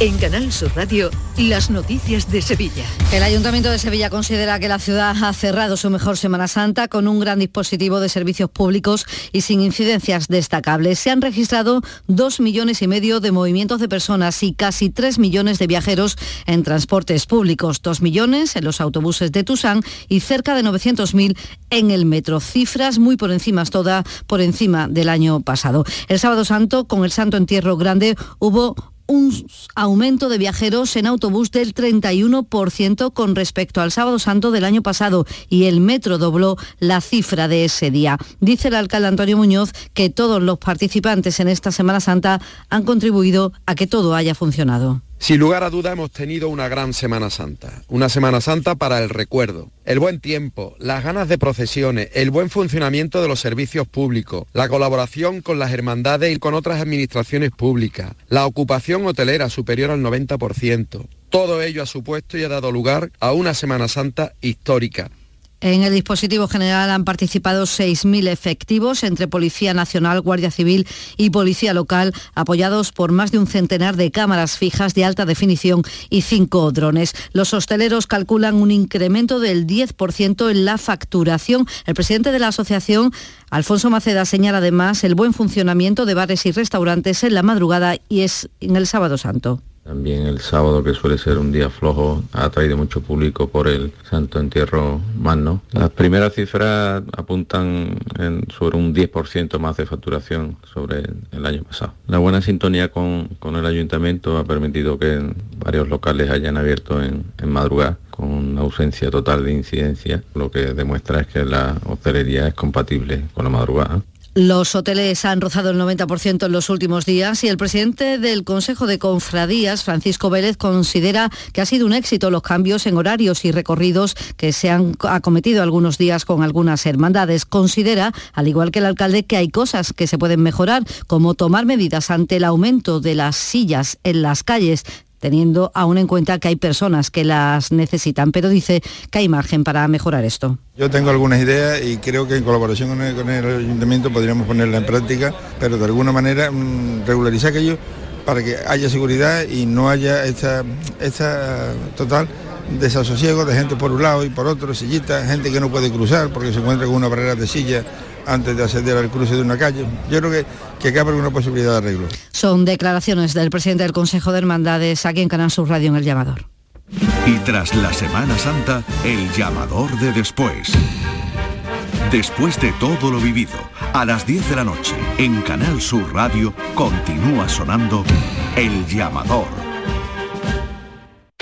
En Canal Sur Radio, las noticias de Sevilla. El Ayuntamiento de Sevilla considera que la ciudad ha cerrado su mejor Semana Santa con un gran dispositivo de servicios públicos y sin incidencias destacables. Se han registrado dos millones y medio de movimientos de personas y casi tres millones de viajeros en transportes públicos, dos millones en los autobuses de Tusán y cerca de 900.000 en el metro. Cifras muy por encima, toda por encima del año pasado. El sábado santo, con el Santo Entierro Grande, hubo un aumento de viajeros en autobús del 31% con respecto al sábado santo del año pasado y el metro dobló la cifra de ese día. Dice el alcalde Antonio Muñoz que todos los participantes en esta Semana Santa han contribuido a que todo haya funcionado. Sin lugar a duda hemos tenido una gran Semana Santa, una Semana Santa para el recuerdo, el buen tiempo, las ganas de procesiones, el buen funcionamiento de los servicios públicos, la colaboración con las hermandades y con otras administraciones públicas, la ocupación hotelera superior al 90%. Todo ello ha supuesto y ha dado lugar a una Semana Santa histórica en el dispositivo general han participado 6.000 efectivos entre Policía Nacional, Guardia Civil y Policía Local, apoyados por más de un centenar de cámaras fijas de alta definición y cinco drones. Los hosteleros calculan un incremento del 10% en la facturación. El presidente de la asociación, Alfonso Maceda, señala además el buen funcionamiento de bares y restaurantes en la madrugada y es en el sábado santo. También el sábado, que suele ser un día flojo, ha traído mucho público por el Santo Entierro Magno. Las primeras cifras apuntan en sobre un 10% más de facturación sobre el año pasado. La buena sintonía con, el ayuntamiento ha permitido que varios locales hayan abierto en, en madrugada con ausencia total de incidencia, lo que demuestra es que la hostelería es compatible con la madrugada. Los hoteles han rozado el 90% en los últimos días y el presidente del Consejo de Confradías, Francisco Vélez, considera que ha sido un éxito los cambios en horarios y recorridos que se han acometido algunos días con algunas hermandades. Considera, al igual que el alcalde, que hay cosas que se pueden mejorar, como tomar medidas ante el aumento de las sillas en las calles teniendo aún en cuenta que hay personas que las necesitan, pero dice que hay margen para mejorar esto. Yo tengo algunas ideas y creo que en colaboración con el, ayuntamiento podríamos ponerla en práctica, pero de alguna manera mm, regularizar aquello para que haya seguridad y no haya esta, total desasosiego de gente por un lado y por otro, sillitas, gente que no puede cruzar porque se encuentra con una barrera de silla antes de acceder al cruce de una calle. Yo creo que, que cabe alguna posibilidad de arreglo. Son declaraciones del presidente del Consejo de Hermandades aquí en Canal Sur Radio en El Llamador. Y tras la Semana Santa, el llamador de después. Después de todo lo vivido, a las 10 de la noche, en Canal Sur Radio, continúa sonando El llamador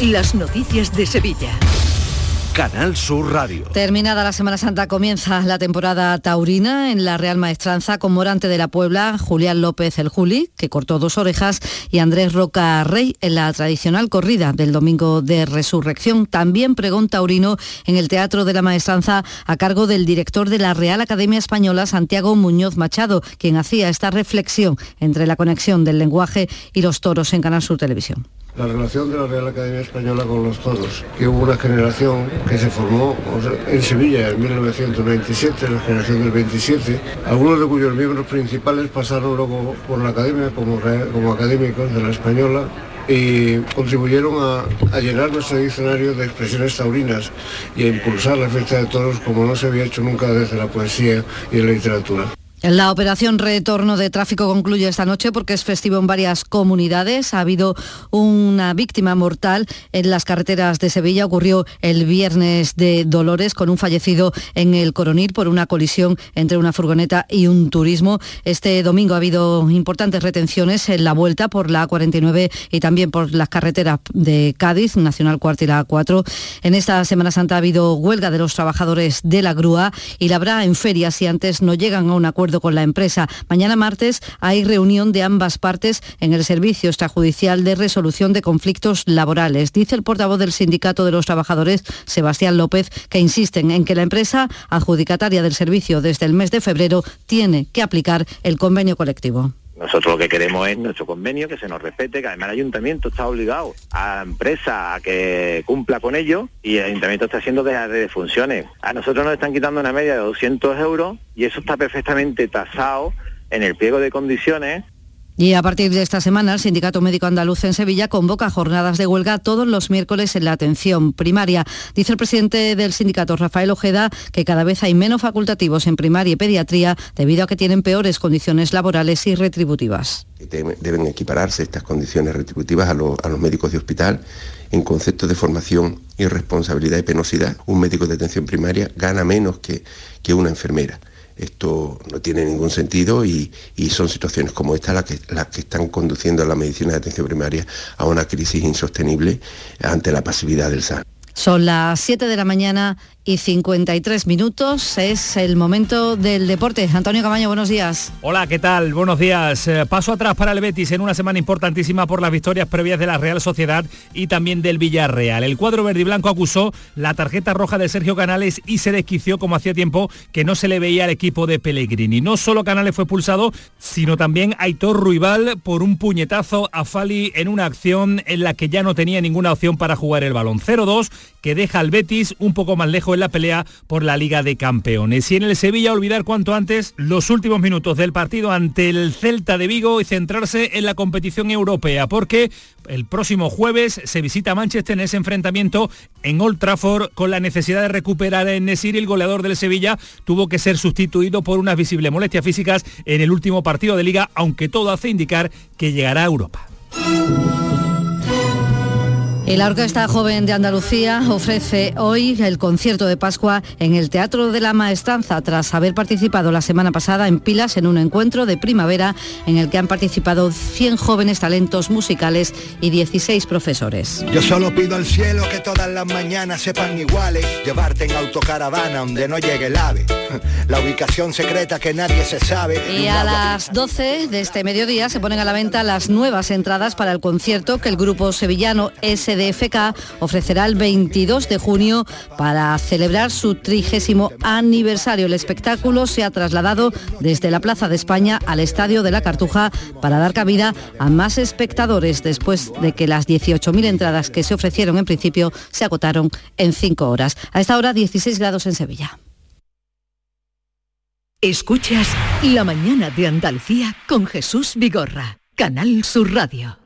Las noticias de Sevilla. Canal Sur Radio. Terminada la Semana Santa comienza la temporada taurina en la Real Maestranza con Morante de la Puebla, Julián López el Juli, que cortó dos orejas, y Andrés Roca Rey en la tradicional corrida del domingo de Resurrección. También pregón taurino en el Teatro de la Maestranza a cargo del director de la Real Academia Española, Santiago Muñoz Machado, quien hacía esta reflexión entre la conexión del lenguaje y los toros en Canal Sur Televisión la relación de la Real Academia Española con los toros, que hubo una generación que se formó en Sevilla en 1997, la generación del 27, algunos de cuyos miembros principales pasaron luego por la academia como, como académicos de la Española y contribuyeron a, a, llenar nuestro diccionario de expresiones taurinas y a impulsar la fiesta de toros como no se había hecho nunca desde la poesía y la literatura. La operación retorno de tráfico concluye esta noche porque es festivo en varias comunidades. Ha habido una víctima mortal en las carreteras de Sevilla. Ocurrió el viernes de Dolores con un fallecido en el Coronil por una colisión entre una furgoneta y un turismo. Este domingo ha habido importantes retenciones en la vuelta por la A49 y también por las carreteras de Cádiz, Nacional 4 y la A4. En esta Semana Santa ha habido huelga de los trabajadores de la grúa y la habrá en ferias si antes no llegan a un acuerdo con la empresa. Mañana martes hay reunión de ambas partes en el Servicio Extrajudicial de Resolución de Conflictos Laborales. Dice el portavoz del Sindicato de los Trabajadores, Sebastián López, que insisten en que la empresa adjudicataria del servicio desde el mes de febrero tiene que aplicar el convenio colectivo. Nosotros lo que queremos es nuestro convenio, que se nos respete, que además el ayuntamiento está obligado a la empresa a que cumpla con ello y el ayuntamiento está haciendo de funciones. A nosotros nos están quitando una media de 200 euros y eso está perfectamente tasado en el pliego de condiciones y a partir de esta semana, el Sindicato Médico Andaluz en Sevilla convoca jornadas de huelga todos los miércoles en la atención primaria. Dice el presidente del sindicato, Rafael Ojeda, que cada vez hay menos facultativos en primaria y pediatría debido a que tienen peores condiciones laborales y retributivas. Deben equipararse estas condiciones retributivas a, los, médicos de hospital en conceptos de formación y responsabilidad y penosidad. Un médico de atención primaria gana menos que, que una enfermera. Esto no tiene ningún sentido y, son situaciones como esta las que, las que están conduciendo a la medicina de atención primaria a una crisis insostenible ante la pasividad del SAN. Son las 7 de la mañana y 53 minutos. Es el momento del deporte. Antonio Camaño, buenos días. Hola, ¿qué tal? Buenos días. Eh, paso atrás para el Betis en una semana importantísima por las victorias previas de la Real Sociedad y también del Villarreal. El cuadro verde y blanco acusó la tarjeta roja de Sergio Canales y se desquició como hacía tiempo que no se le veía al equipo de Pellegrini. No solo Canales fue expulsado, sino también Aitor Ruibal por un puñetazo a Fali en una acción en la que ya no tenía ninguna opción para jugar el balón. 0-2 que deja al Betis un poco más lejos la pelea por la Liga de Campeones. Y en el Sevilla olvidar cuanto antes los últimos minutos del partido ante el Celta de Vigo y centrarse en la competición europea, porque el próximo jueves se visita Manchester en ese enfrentamiento en Old Trafford con la necesidad de recuperar en Nesir. El goleador del Sevilla tuvo que ser sustituido por unas visibles molestias físicas en el último partido de liga, aunque todo hace indicar que llegará a Europa. Y la Orquesta Joven de Andalucía ofrece hoy el concierto de Pascua en el Teatro de la Maestranza, tras haber participado la semana pasada en Pilas en un encuentro de primavera en el que han participado 100 jóvenes talentos musicales y 16 profesores. Yo solo pido al cielo que todas las mañanas sepan iguales, llevarte en autocaravana donde no llegue el ave, la ubicación secreta que nadie se sabe. Y a las 12 de este mediodía se ponen a la venta las nuevas entradas para el concierto que el grupo sevillano S FK ofrecerá el 22 de junio para celebrar su trigésimo aniversario. El espectáculo se ha trasladado desde la Plaza de España al Estadio de la Cartuja para dar cabida a más espectadores después de que las 18.000 entradas que se ofrecieron en principio se agotaron en 5 horas. A esta hora 16 grados en Sevilla. Escuchas La mañana de Andalucía con Jesús Vigorra, Canal Sur Radio.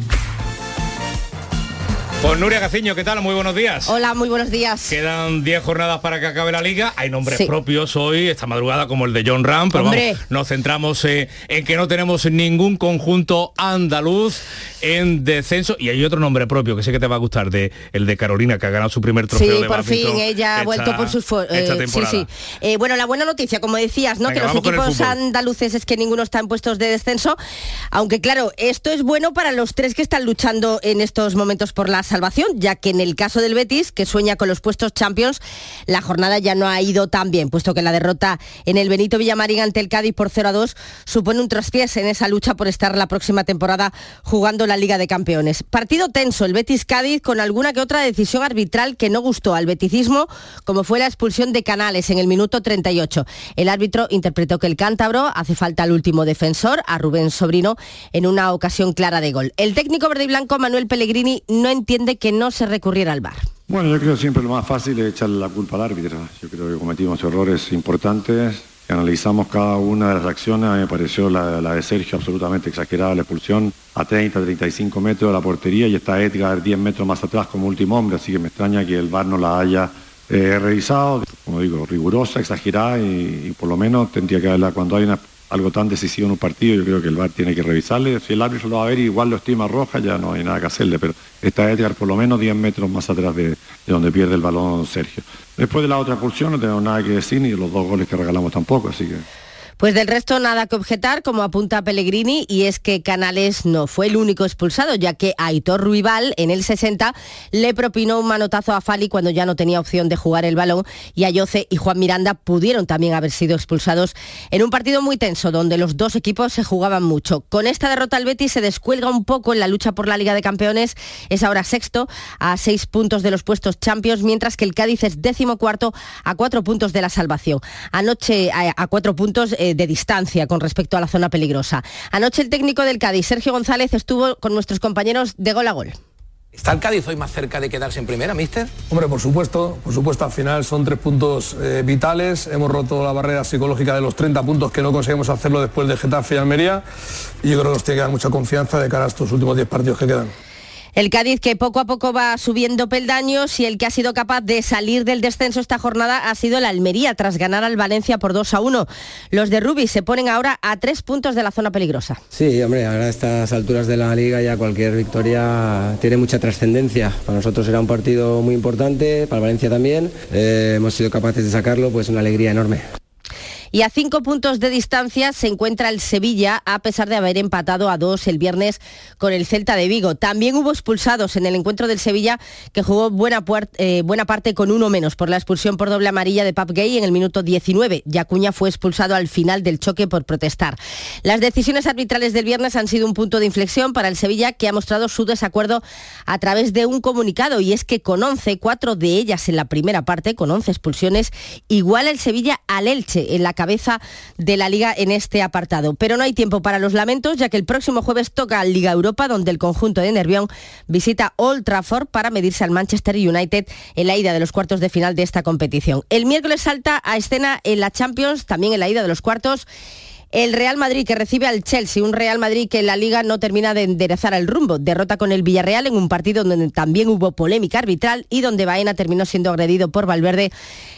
Pues Nuria Gaciño, ¿qué tal? Muy buenos días. Hola, muy buenos días. Quedan 10 jornadas para que acabe la liga. Hay nombres propios hoy, esta madrugada, como el de John Ram, pero vamos, nos centramos eh, en que no tenemos ningún conjunto andaluz en descenso. Y hay otro nombre propio que sé que te va a gustar, de el de Carolina, que ha ganado su primer trofeo sí, por fin, ella ha vuelto por sus... Eh, sí, sí. Eh, bueno, la buena noticia, como decías, ¿no? que los equipos andaluces es que ninguno está en puestos de descenso. Aunque claro, esto es bueno para los tres que están luchando en estos momentos por las salvación, ya que en el caso del Betis, que sueña con los puestos Champions, la jornada ya no ha ido tan bien, puesto que la derrota en el Benito Villamarín ante el Cádiz por 0 a 2 supone un traspiés en esa lucha por estar la próxima temporada jugando la Liga de Campeones. Partido tenso, el Betis-Cádiz, con alguna que otra decisión arbitral que no gustó al beticismo, como fue la expulsión de Canales en el minuto 38. El árbitro interpretó que el cántabro hace falta al último defensor, a Rubén Sobrino, en una ocasión clara de gol. El técnico verde y blanco, Manuel Pellegrini, no entiende que no se recurriera al bar. Bueno, yo creo siempre lo más fácil es echarle la culpa al árbitro. Yo creo que cometimos errores importantes. Analizamos cada una de las acciones, a mí me pareció la, de Sergio absolutamente exagerada, la expulsión a 30, 35 metros de la portería y está Edgar 10 metros más atrás como último hombre, así que me extraña que el VAR no la haya eh, revisado, como digo, rigurosa, exagerada y, y, por lo menos tendría que haberla cuando hay una algo tan decisivo en un partido, yo creo que el VAR tiene que revisarle. Si el árbitro lo va a ver igual lo estima roja, ya no hay nada que hacerle, pero está Edgar por lo menos 10 metros más atrás de, de donde pierde el balón Sergio. Después de la otra expulsión no tengo nada que decir, ni los dos goles que regalamos tampoco, así que pues del resto nada que objetar, como apunta Pellegrini, y es que Canales no fue el único expulsado, ya que Aitor Ruibal en el 60 le propinó un manotazo a Fali cuando ya no tenía opción de jugar el balón y Ayoce y Juan Miranda pudieron también haber sido expulsados en un partido muy tenso donde los dos equipos se jugaban mucho. Con esta derrota el Betis se descuelga un poco en la lucha por la Liga de Campeones, es ahora sexto a seis puntos de los puestos Champions, mientras que el Cádiz es décimo cuarto a cuatro puntos de la salvación. Anoche a, cuatro puntos eh, de distancia con respecto a la zona peligrosa. Anoche el técnico del Cádiz, Sergio González, estuvo con nuestros compañeros de gol a gol. ¿Está el Cádiz hoy más cerca de quedarse en primera, mister? Hombre, por supuesto, por supuesto, al final son tres puntos eh, vitales. Hemos roto la barrera psicológica de los 30 puntos que no conseguimos hacerlo después de Getafe y Almería. Y yo creo que nos tiene que dar mucha confianza de cara a estos últimos 10 partidos que quedan. El Cádiz que poco a poco va subiendo peldaños y el que ha sido capaz de salir del descenso esta jornada ha sido el Almería tras ganar al Valencia por 2 a 1. Los de Rubí se ponen ahora a tres puntos de la zona peligrosa. Sí, hombre, ahora a estas alturas de la liga ya cualquier victoria tiene mucha trascendencia. Para nosotros era un partido muy importante, para Valencia también. Eh, hemos sido capaces de sacarlo, pues una alegría enorme. Y a cinco puntos de distancia se encuentra el Sevilla, a pesar de haber empatado a dos el viernes con el Celta de Vigo. También hubo expulsados en el encuentro del Sevilla, que jugó buena, eh, buena parte con uno menos por la expulsión por doble amarilla de Pap Gay en el minuto 19. Yacuña fue expulsado al final del choque por protestar. Las decisiones arbitrales del viernes han sido un punto de inflexión para el Sevilla, que ha mostrado su desacuerdo a través de un comunicado, y es que con 11, cuatro de ellas en la primera parte, con 11 expulsiones, igual el Sevilla al Elche en la cabeza de la liga en este apartado. Pero no hay tiempo para los lamentos, ya que el próximo jueves toca Liga Europa, donde el conjunto de Nervión visita Old Trafford para medirse al Manchester United en la ida de los cuartos de final de esta competición. El miércoles salta a escena en la Champions, también en la ida de los cuartos. El Real Madrid que recibe al Chelsea, un Real Madrid que en la liga no termina de enderezar el rumbo. Derrota con el Villarreal en un partido donde también hubo polémica arbitral y donde Baena terminó siendo agredido por Valverde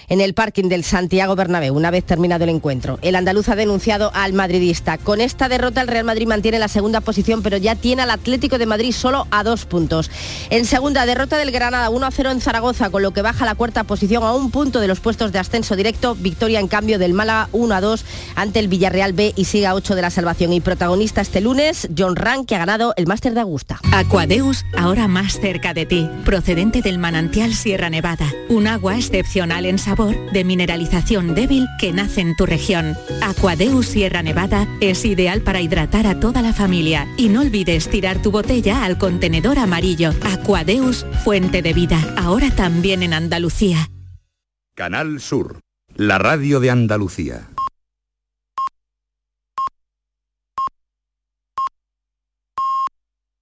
en el parking del Santiago Bernabéu, una vez terminado el encuentro. El andaluz ha denunciado al madridista. Con esta derrota el Real Madrid mantiene la segunda posición, pero ya tiene al Atlético de Madrid solo a dos puntos. En segunda, derrota del Granada 1-0 en Zaragoza, con lo que baja la cuarta posición a un punto de los puestos de ascenso directo. Victoria en cambio del Málaga 1-2 ante el Villarreal B y sigue a 8 de la salvación. Y protagonista este lunes, John Rank, que ha ganado el Máster de Augusta. Aquadeus, ahora más cerca de ti, procedente del manantial Sierra Nevada. Un agua excepcional en sabor de mineralización débil que nace en tu región. Aquadeus Sierra Nevada es ideal para hidratar a toda la familia y no olvides tirar tu botella al contenedor amarillo. Aquadeus, fuente de vida, ahora también en Andalucía. Canal Sur, la radio de Andalucía.